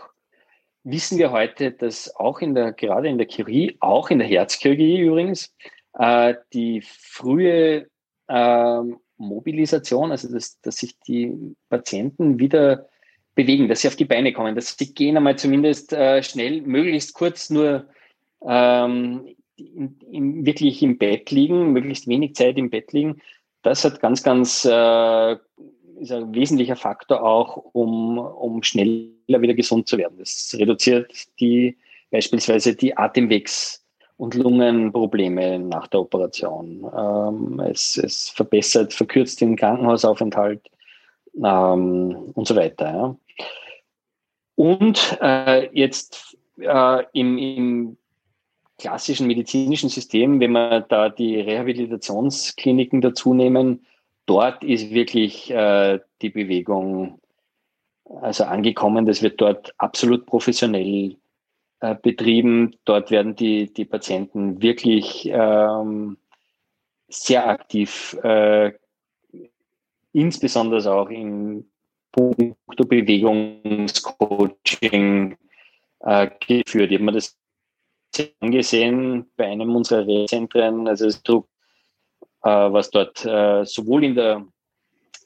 wissen wir heute, dass auch in der, gerade in der Chirurgie, auch in der Herzchirurgie übrigens, äh, die frühe äh, Mobilisation, also dass, dass sich die Patienten wieder bewegen, dass sie auf die Beine kommen, dass sie gehen einmal zumindest äh, schnell, möglichst kurz nur ähm, in, in, wirklich im Bett liegen, möglichst wenig Zeit im Bett liegen. Das hat ganz, ganz äh, ist ein wesentlicher Faktor auch, um, um schneller wieder gesund zu werden. Das reduziert die beispielsweise die Atemwegs- und Lungenprobleme nach der Operation. Ähm, es, es, verbessert, verkürzt den Krankenhausaufenthalt ähm, und so weiter. Ja. Und äh, jetzt äh, im, im klassischen medizinischen System, wenn wir da die Rehabilitationskliniken dazu nehmen, dort ist wirklich äh, die Bewegung also angekommen. Das wird dort absolut professionell äh, betrieben. Dort werden die, die Patienten wirklich ähm, sehr aktiv, äh, insbesondere auch in puncto Bewegungscoaching äh, geführt. Ich habe mir das angesehen bei einem unserer Rehzentren, also das Druck, äh, was dort äh, sowohl in der,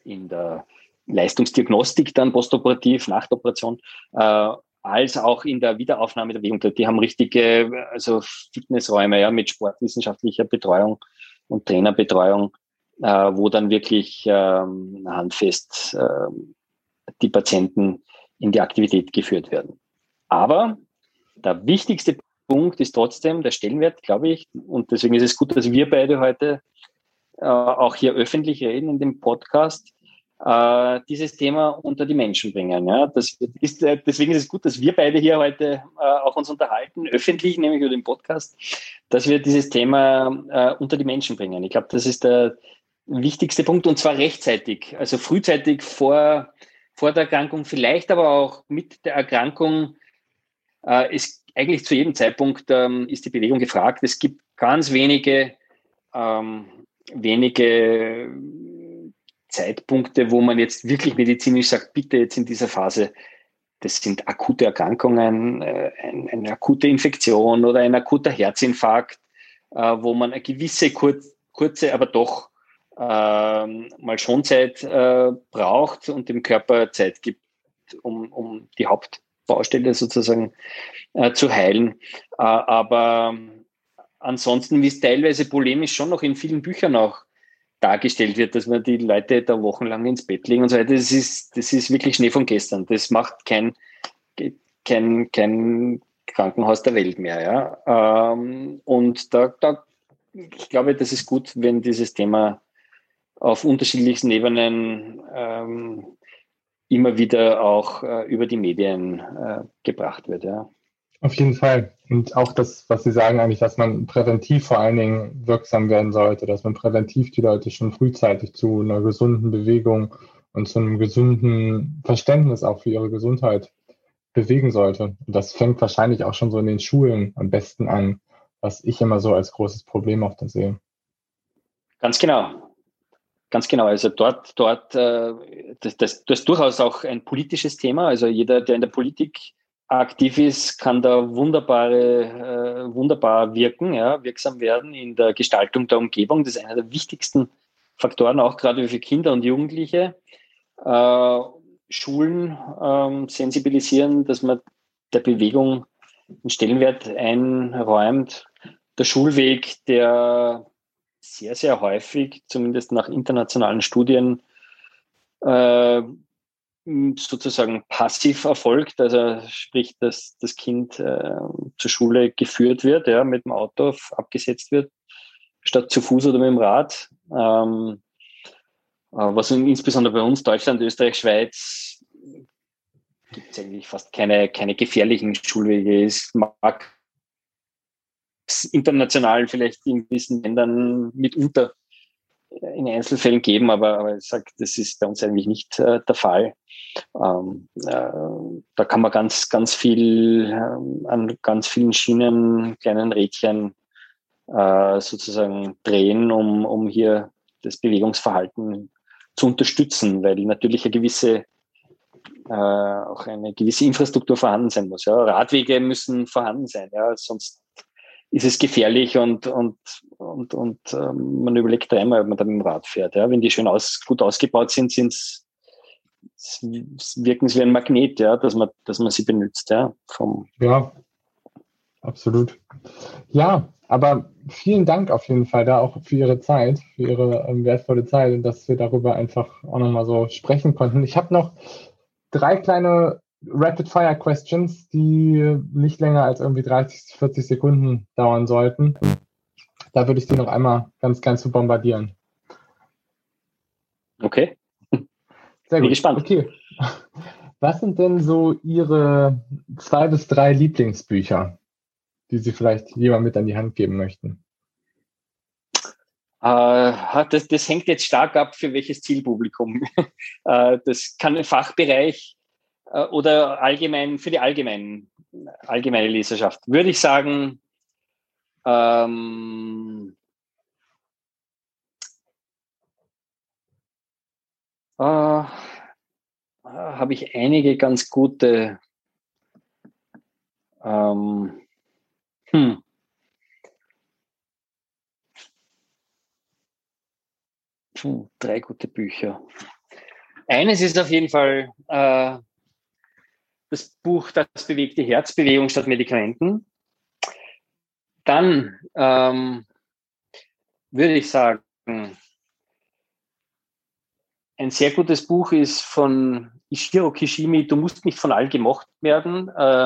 in der Leistungsdiagnostik dann postoperativ nach der Operation, äh, als auch in der Wiederaufnahme der Bewegung. Die haben richtige also Fitnessräume ja, mit sportwissenschaftlicher Betreuung und Trainerbetreuung, äh, wo dann wirklich ähm, handfest äh, die Patienten in die Aktivität geführt werden. Aber der wichtigste Punkt ist trotzdem der Stellenwert, glaube ich, und deswegen ist es gut, dass wir beide heute äh, auch hier öffentlich reden in dem Podcast, äh, dieses Thema unter die Menschen bringen. Ja? Das ist, äh, deswegen ist es gut, dass wir beide hier heute äh, auch uns unterhalten, öffentlich, nämlich über den Podcast, dass wir dieses Thema äh, unter die Menschen bringen. Ich glaube, das ist der wichtigste Punkt und zwar rechtzeitig, also frühzeitig vor, vor der Erkrankung, vielleicht aber auch mit der Erkrankung äh, ist eigentlich zu jedem Zeitpunkt ähm, ist die Bewegung gefragt. Es gibt ganz wenige, ähm, wenige Zeitpunkte, wo man jetzt wirklich medizinisch sagt, bitte jetzt in dieser Phase, das sind akute Erkrankungen, äh, eine akute Infektion oder ein akuter Herzinfarkt, äh, wo man eine gewisse kurz, kurze, aber doch äh, mal Schonzeit äh, braucht und dem Körper Zeit gibt, um, um die Hauptbaustelle sozusagen äh, zu heilen. Äh, aber ansonsten, wie es teilweise polemisch schon noch in vielen Büchern auch dargestellt wird, dass man die Leute da wochenlang ins Bett legen und so weiter. Das ist, das ist wirklich Schnee von gestern. Das macht kein, kein, kein Krankenhaus der Welt mehr. Ja. Ähm, und da, da, ich glaube, das ist gut, wenn dieses Thema auf unterschiedlichsten Ebenen ähm, immer wieder auch äh, über die Medien äh, gebracht wird. Ja. Auf jeden Fall. Und auch das, was Sie sagen, eigentlich, dass man präventiv vor allen Dingen wirksam werden sollte, dass man präventiv die Leute schon frühzeitig zu einer gesunden Bewegung und zu einem gesunden Verständnis auch für ihre Gesundheit bewegen sollte. Und das fängt wahrscheinlich auch schon so in den Schulen am besten an, was ich immer so als großes Problem auch da sehe. Ganz genau. Ganz genau. Also dort, dort, äh, das, das, das ist durchaus auch ein politisches Thema. Also jeder, der in der Politik aktiv ist, kann da wunderbare, äh, wunderbar wirken, ja, wirksam werden in der Gestaltung der Umgebung. Das ist einer der wichtigsten Faktoren, auch gerade für Kinder und Jugendliche. Äh, Schulen ähm, sensibilisieren, dass man der Bewegung einen Stellenwert einräumt. Der Schulweg, der sehr, sehr häufig, zumindest nach internationalen Studien, äh, sozusagen passiv erfolgt, also sprich, dass das Kind äh, zur Schule geführt wird, ja, mit dem Auto abgesetzt wird, statt zu Fuß oder mit dem Rad. Ähm, äh, was insbesondere bei uns, Deutschland, Österreich, Schweiz, gibt es eigentlich fast keine, keine gefährlichen Schulwege. Es mag international vielleicht in gewissen Ländern mitunter in Einzelfällen geben, aber, aber ich sage, das ist bei uns eigentlich nicht äh, der Fall. Ähm, äh, da kann man ganz, ganz viel äh, an ganz vielen Schienen, kleinen Rädchen äh, sozusagen drehen, um, um hier das Bewegungsverhalten zu unterstützen, weil natürlich eine gewisse äh, auch eine gewisse Infrastruktur vorhanden sein muss. Ja. Radwege müssen vorhanden sein, ja, sonst ist es gefährlich und, und, und, und ähm, man überlegt dreimal, ob man da mit dem Rad fährt. Ja. Wenn die schön aus, gut ausgebaut sind, sind's, wirken sie wie ein Magnet, ja, dass man, dass man sie benutzt. Ja, vom ja, absolut. Ja, aber vielen Dank auf jeden Fall da auch für Ihre Zeit, für Ihre ähm, wertvolle Zeit und dass wir darüber einfach auch nochmal so sprechen konnten. Ich habe noch drei kleine Rapid-Fire-Questions, die nicht länger als irgendwie 30, 40 Sekunden dauern sollten. Da würde ich Sie noch einmal ganz, ganz zu bombardieren. Okay. Sehr gut. Bin gespannt. Okay. Was sind denn so Ihre zwei bis drei Lieblingsbücher, die Sie vielleicht jemand mit an die Hand geben möchten? Uh, das, das, hängt jetzt stark ab, für welches Zielpublikum. uh, das kann ein Fachbereich äh, oder allgemein für die allgemeine, allgemeine Leserschaft? Würde ich sagen, ähm, äh, habe ich einige ganz gute. Ähm, Hm. Puh, drei gute Bücher. Eines ist auf jeden Fall äh, das Buch Das bewegte Herzbewegung statt Medikamenten. Dann ähm, würde ich sagen, ein sehr gutes Buch ist von Ishiro Kishimi, Du musst nicht von allen gemocht werden. Äh,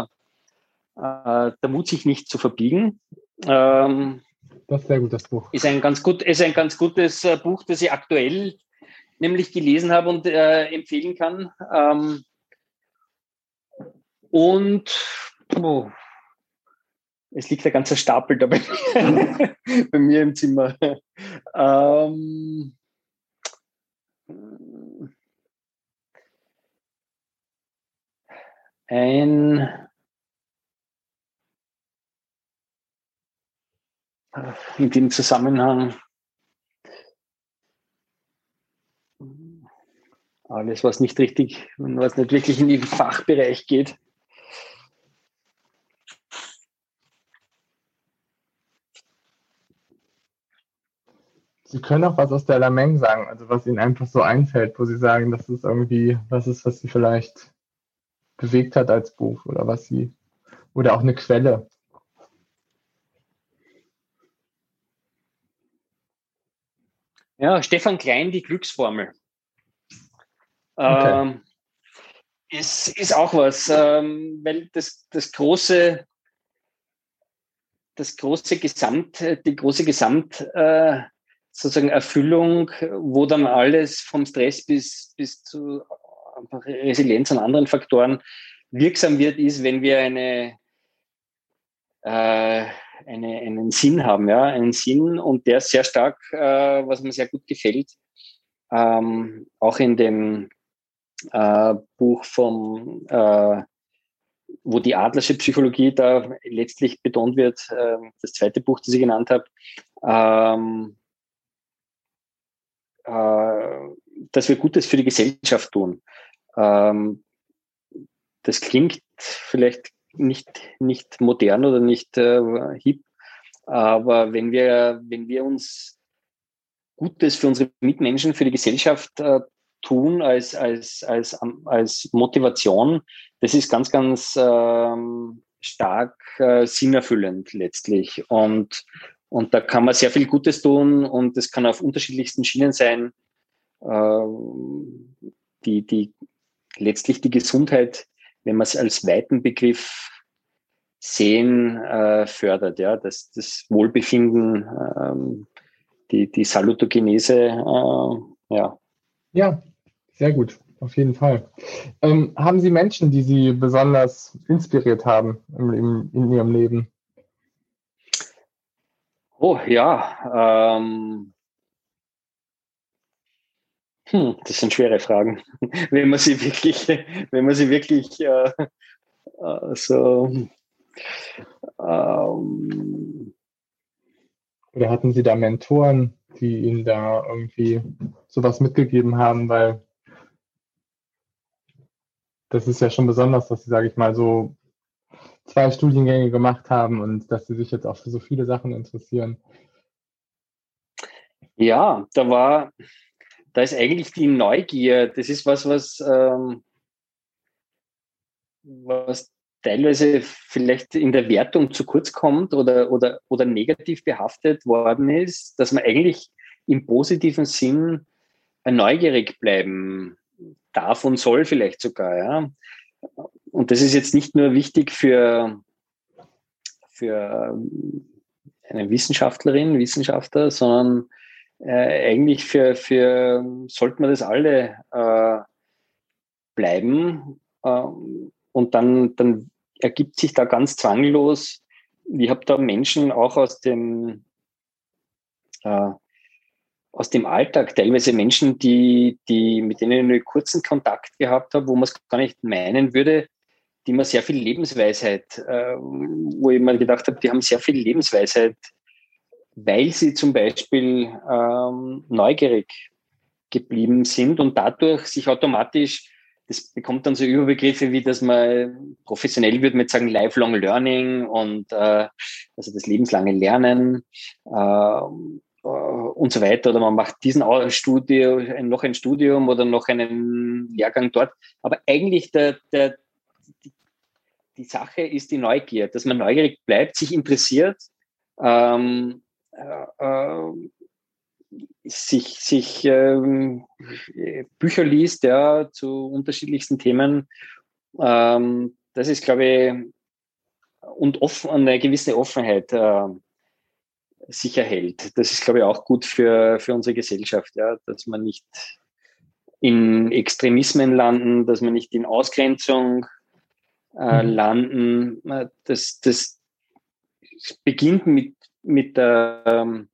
äh, der Mut, sich nicht zu verbiegen. Ähm, das ist sehr gut, das Buch. Ist ein ganz, gut, ist ein ganz gutes äh, Buch, das ich aktuell nämlich gelesen habe und äh, empfehlen kann. Ähm, und oh, es liegt ein ganzer Stapel dabei bei mir im Zimmer. Ähm, ein in dem Zusammenhang alles, was nicht richtig, was nicht wirklich in den Fachbereich geht. Sie können auch was aus der Lameng sagen, also was Ihnen einfach so einfällt, wo Sie sagen, das ist irgendwie, was ist, was Sie vielleicht bewegt hat als Buch oder was Sie, oder auch eine Quelle. Ja, Stefan Klein, die Glücksformel. Okay. Ähm, ist, ist auch was, ähm, weil das, das große, das große Gesamt, die große Gesamt, äh, sozusagen Erfüllung, wo dann alles vom Stress bis, bis zu Resilienz an anderen Faktoren wirksam wird, ist, wenn wir eine, äh, eine, einen Sinn haben, ja, einen Sinn und der ist sehr stark, äh, was mir sehr gut gefällt, ähm, auch in dem äh, Buch vom, äh, wo die adlersche Psychologie da letztlich betont wird, äh, das zweite Buch, das ich genannt habe, ähm, äh, dass wir Gutes für die Gesellschaft tun. Ähm, das klingt vielleicht nicht, nicht modern oder nicht äh, hip, aber wenn wir, wenn wir uns Gutes für unsere Mitmenschen, für die Gesellschaft äh, tun als, als, als, als Motivation, das ist ganz, ganz ähm, stark äh, sinnerfüllend letztlich. Und, und da kann man sehr viel Gutes tun und das kann auf unterschiedlichsten Schienen sein, äh, die, die letztlich die Gesundheit wenn man es als weiten Begriff sehen, äh, fördert, ja, das, das Wohlbefinden, ähm, die, die Salutogenese, äh, ja. Ja, sehr gut, auf jeden Fall. Ähm, haben Sie Menschen, die Sie besonders inspiriert haben im, im, in Ihrem Leben? Oh ja, ähm, hm, das sind schwere Fragen. wenn man sie wirklich, wenn man sie wirklich äh, äh, so ähm, oder hatten Sie da Mentoren, die Ihnen da irgendwie sowas mitgegeben haben, weil das ist ja schon besonders, dass Sie, sage ich mal, so zwei Studiengänge gemacht haben und dass Sie sich jetzt auch für so viele Sachen interessieren. Ja, da war, da ist eigentlich die Neugier, das ist was, was, ähm, was teilweise vielleicht in der Wertung zu kurz kommt oder, oder, oder negativ behaftet worden ist, dass man eigentlich im positiven Sinn neugierig bleiben darf und soll vielleicht sogar. Ja. Und das ist jetzt nicht nur wichtig für, für eine Wissenschaftlerin, Wissenschaftler, sondern äh, eigentlich für, für, sollten wir das alle äh, bleiben. Äh, und dann, dann ergibt sich da ganz zwanglos, ich habe da Menschen auch aus dem, äh, aus dem Alltag, teilweise Menschen, die, die, mit denen ich einen kurzen Kontakt gehabt habe, wo man es gar nicht meinen würde, die mir sehr viel Lebensweisheit, äh, wo ich mir gedacht habe, die haben sehr viel Lebensweisheit weil sie zum Beispiel ähm, neugierig geblieben sind und dadurch sich automatisch das bekommt dann so Überbegriffe wie, dass man professionell wird mit sagen Lifelong Learning und äh, also das lebenslange Lernen äh, äh, und so weiter. Oder man macht diesen Studio, noch ein Studium oder noch einen Lehrgang dort. Aber eigentlich der, der, die Sache ist die Neugier, dass man neugierig bleibt, sich interessiert, ähm, äh, äh sich, sich ähm, Bücher liest, ja, zu unterschiedlichsten Themen. Ähm, das ist, glaube ich, und offen, eine gewisse Offenheit äh, sich erhält. Das ist, glaube ich, auch gut für, für unsere Gesellschaft, ja, dass man nicht in Extremismen landen, dass man nicht in Ausgrenzung äh, mhm. landen. Das, das beginnt mit, mit der ähm,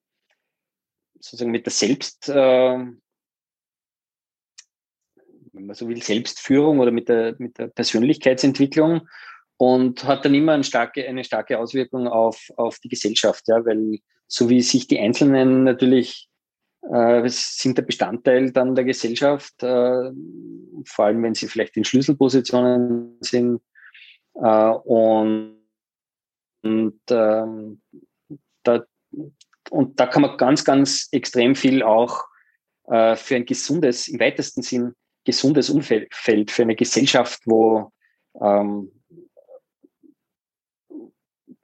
sozusagen mit der Selbst, äh, wenn man so will, Selbstführung oder mit der, mit der Persönlichkeitsentwicklung und hat dann immer eine starke, eine starke Auswirkung auf, auf die Gesellschaft, ja, weil so wie sich die Einzelnen natürlich äh, sind der Bestandteil dann der Gesellschaft, äh, vor allem wenn sie vielleicht in Schlüsselpositionen sind. Äh, und und ähm, da, und da kann man ganz, ganz extrem viel auch äh, für ein gesundes, im weitesten Sinn gesundes Umfeld, für eine Gesellschaft, wo, ähm,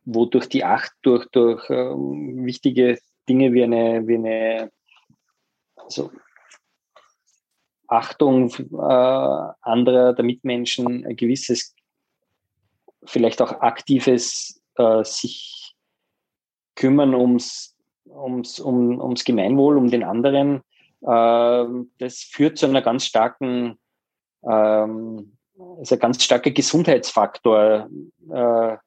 wo durch die Acht, durch, durch ähm, wichtige Dinge wie eine, wie eine also Achtung äh, anderer, der Mitmenschen, ein gewisses, vielleicht auch aktives äh, sich kümmern ums ums, um, ums Gemeinwohl, um den anderen. Äh, das führt zu einer ganz starken, ähm, ein ganz starker Gesundheitsfaktor äh,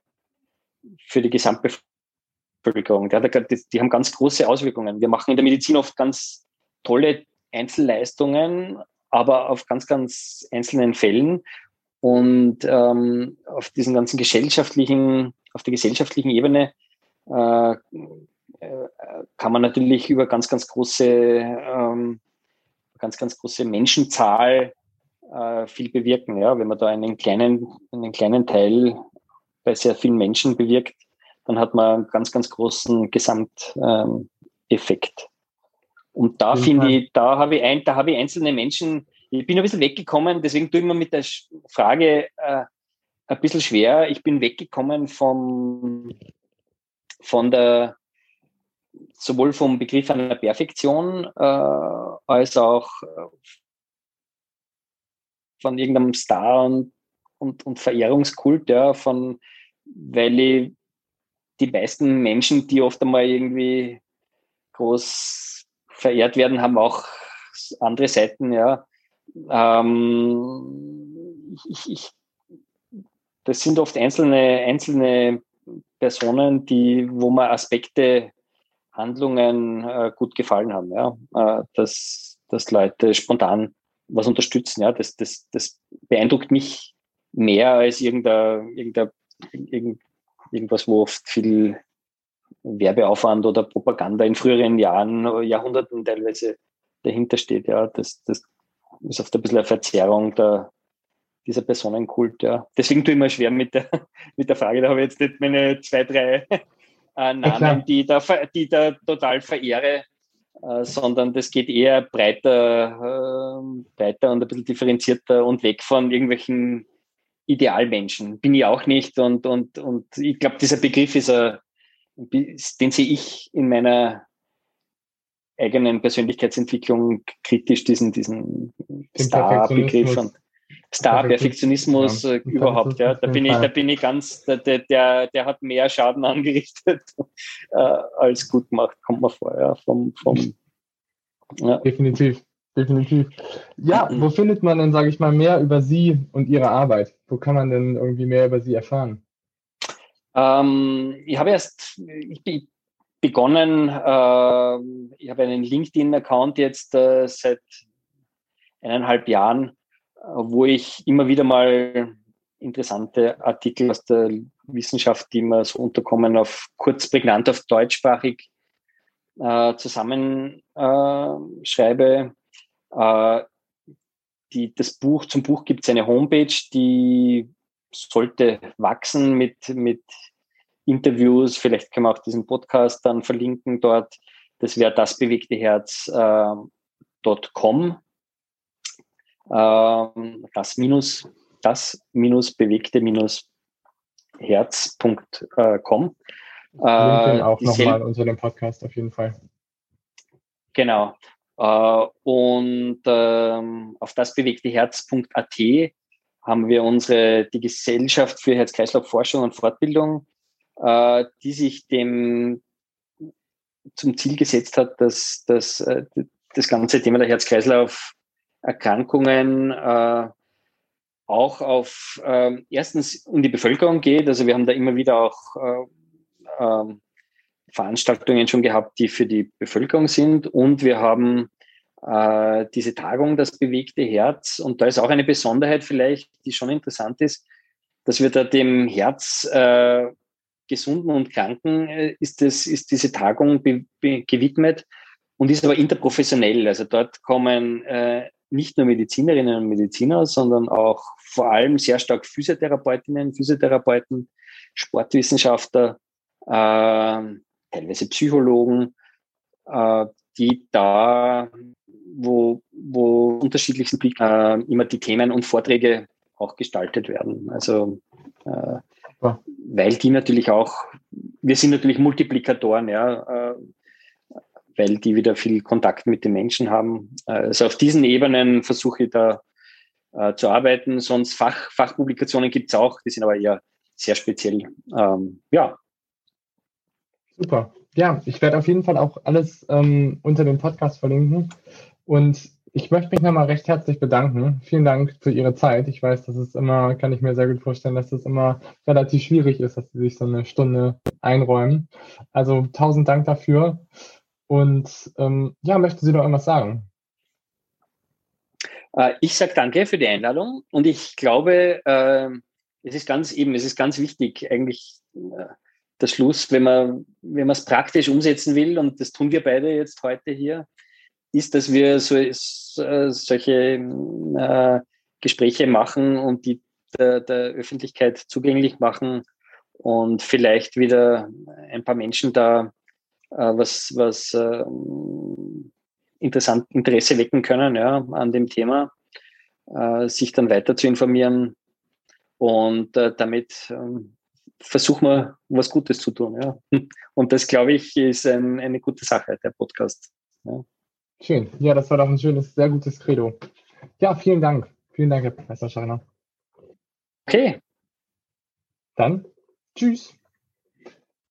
für die Gesamtbevölkerung. Die, die haben ganz große Auswirkungen. Wir machen in der Medizin oft ganz tolle Einzelleistungen, aber auf ganz, ganz einzelnen Fällen. Und ähm, auf diesen ganzen gesellschaftlichen, auf der gesellschaftlichen Ebene äh, kann man natürlich über ganz, ganz große, ähm, ganz, ganz große Menschenzahl äh, viel bewirken. Ja? Wenn man da einen kleinen, einen kleinen Teil bei sehr vielen Menschen bewirkt, dann hat man einen ganz, ganz großen Gesamteffekt. Ähm, und da finde ich, da habe ich, ein, da habe ich einzelne Menschen, ich bin ein bisschen weggekommen, deswegen tue ich mir mit der Frage äh, ein bisschen schwer. Ich bin weggekommen vom, von der sowohl vom Begriff einer Perfektion äh, als auch äh, von irgendeinem Star und, und, und Verehrungskult, ja, von, weil ich die meisten Menschen, die oft einmal irgendwie groß verehrt werden, haben auch andere Seiten, ja. Ähm, ich, ich, das sind oft einzelne, einzelne Personen, die, wo man Aspekte Handlungen äh, gut gefallen haben, ja, äh, dass, dass Leute spontan was unterstützen, ja, das, das, das beeindruckt mich mehr als irgendein, irgendein, irgend, irgendwas, wo oft viel Werbeaufwand oder Propaganda in früheren Jahren, Jahrhunderten teilweise dahinter steht, ja, das, das ist oft ein bisschen eine Verzerrung der, dieser Personenkult, ja. Deswegen tue ich mir schwer mit der, mit der Frage, da habe ich jetzt nicht meine zwei, drei äh, Namen, die, da, die da total verehre, äh, sondern das geht eher breiter, äh, breiter und ein bisschen differenzierter und weg von irgendwelchen Idealmenschen. Bin ich auch nicht und, und, und ich glaube, dieser Begriff ist, ein, den sehe ich in meiner eigenen Persönlichkeitsentwicklung kritisch, diesen, diesen Star-Begriff. Und Star, Perfektionismus ja, äh, überhaupt, ja. Da bin ich, da bin ich ganz, der, der, der hat mehr Schaden angerichtet äh, als gut gemacht, kommt mir vor, ja. Vom, vom, ja. Definitiv, definitiv. Ja, mhm. wo findet man denn, sage ich mal, mehr über Sie und Ihre Arbeit? Wo kann man denn irgendwie mehr über Sie erfahren? Ähm, ich habe erst, ich bin begonnen, äh, ich habe einen LinkedIn-Account jetzt äh, seit eineinhalb Jahren wo ich immer wieder mal interessante Artikel aus der Wissenschaft, die mir so unterkommen, auf kurz prägnant auf deutschsprachig äh, zusammenschreibe. Äh, die, das Buch, zum Buch gibt es eine Homepage, die sollte wachsen mit, mit Interviews. Vielleicht können wir auch diesen Podcast dann verlinken dort. Das wäre das bewegte Herz.com. Äh, ähm, das minus, das minus bewegte minus herz.com. Äh, auch nochmal unter dem Podcast auf jeden Fall. Genau. Äh, und ähm, auf das bewegte Herz.at haben wir unsere, die Gesellschaft für Herz-Kreislauf-Forschung und Fortbildung, äh, die sich dem zum Ziel gesetzt hat, dass, dass äh, das ganze Thema der Herz-Kreislauf-Erkrankungen äh, auch auf äh, erstens um die Bevölkerung geht. Also wir haben da immer wieder auch äh, äh, Veranstaltungen schon gehabt, die für die Bevölkerung sind. Und wir haben äh, diese Tagung, das bewegte Herz. Und da ist auch eine Besonderheit vielleicht, die schon interessant ist, dass wir da dem Herz äh, Gesunden und Kranken äh, ist, das, ist diese Tagung gewidmet und ist aber interprofessionell. Also dort kommen äh, nicht nur Medizinerinnen und Mediziner, sondern auch vor allem sehr stark Physiotherapeutinnen, Physiotherapeuten, Sportwissenschaftler, äh, teilweise Psychologen, äh, die da, wo, wo unterschiedlichsten Blick äh, immer die Themen und Vorträge auch gestaltet werden. Also äh, ja. weil die natürlich auch, wir sind natürlich Multiplikatoren, ja, äh, weil die wieder viel Kontakt mit den Menschen haben. Also auf diesen Ebenen versuche ich da äh, zu arbeiten. Sonst Fach, Fachpublikationen gibt es auch, die sind aber eher sehr speziell. Ähm, ja. Super. Ja, ich werde auf jeden Fall auch alles ähm, unter dem Podcast verlinken. Und ich möchte mich nochmal recht herzlich bedanken. Vielen Dank für Ihre Zeit. Ich weiß, dass es immer, kann ich mir sehr gut vorstellen, dass es immer relativ schwierig ist, dass Sie sich so eine Stunde einräumen. Also tausend Dank dafür. Und ähm, ja, möchten Sie noch irgendwas sagen? Äh, ich sage danke für die Einladung und ich glaube, äh, es ist ganz eben, es ist ganz wichtig, eigentlich äh, der Schluss, wenn man, wenn man es praktisch umsetzen will, und das tun wir beide jetzt heute hier, ist, dass wir so, äh, solche äh, Gespräche machen und die der, der, Öffentlichkeit zugänglich machen und vielleicht wieder ein paar Menschen da äh, was, was äh, interessant Interesse wecken können ja, an dem Thema, äh, sich dann weiter zu informieren und äh, damit ähm, versuchen wir was Gutes zu tun. Ja. Und das, glaube ich, ist ein, eine gute Sache, der Podcast. Ja. Schön. Ja, das war doch ein schönes, sehr gutes Credo. Ja, vielen Dank. Vielen Dank, Herr Professor Scheiner. Okay. Dann, tschüss.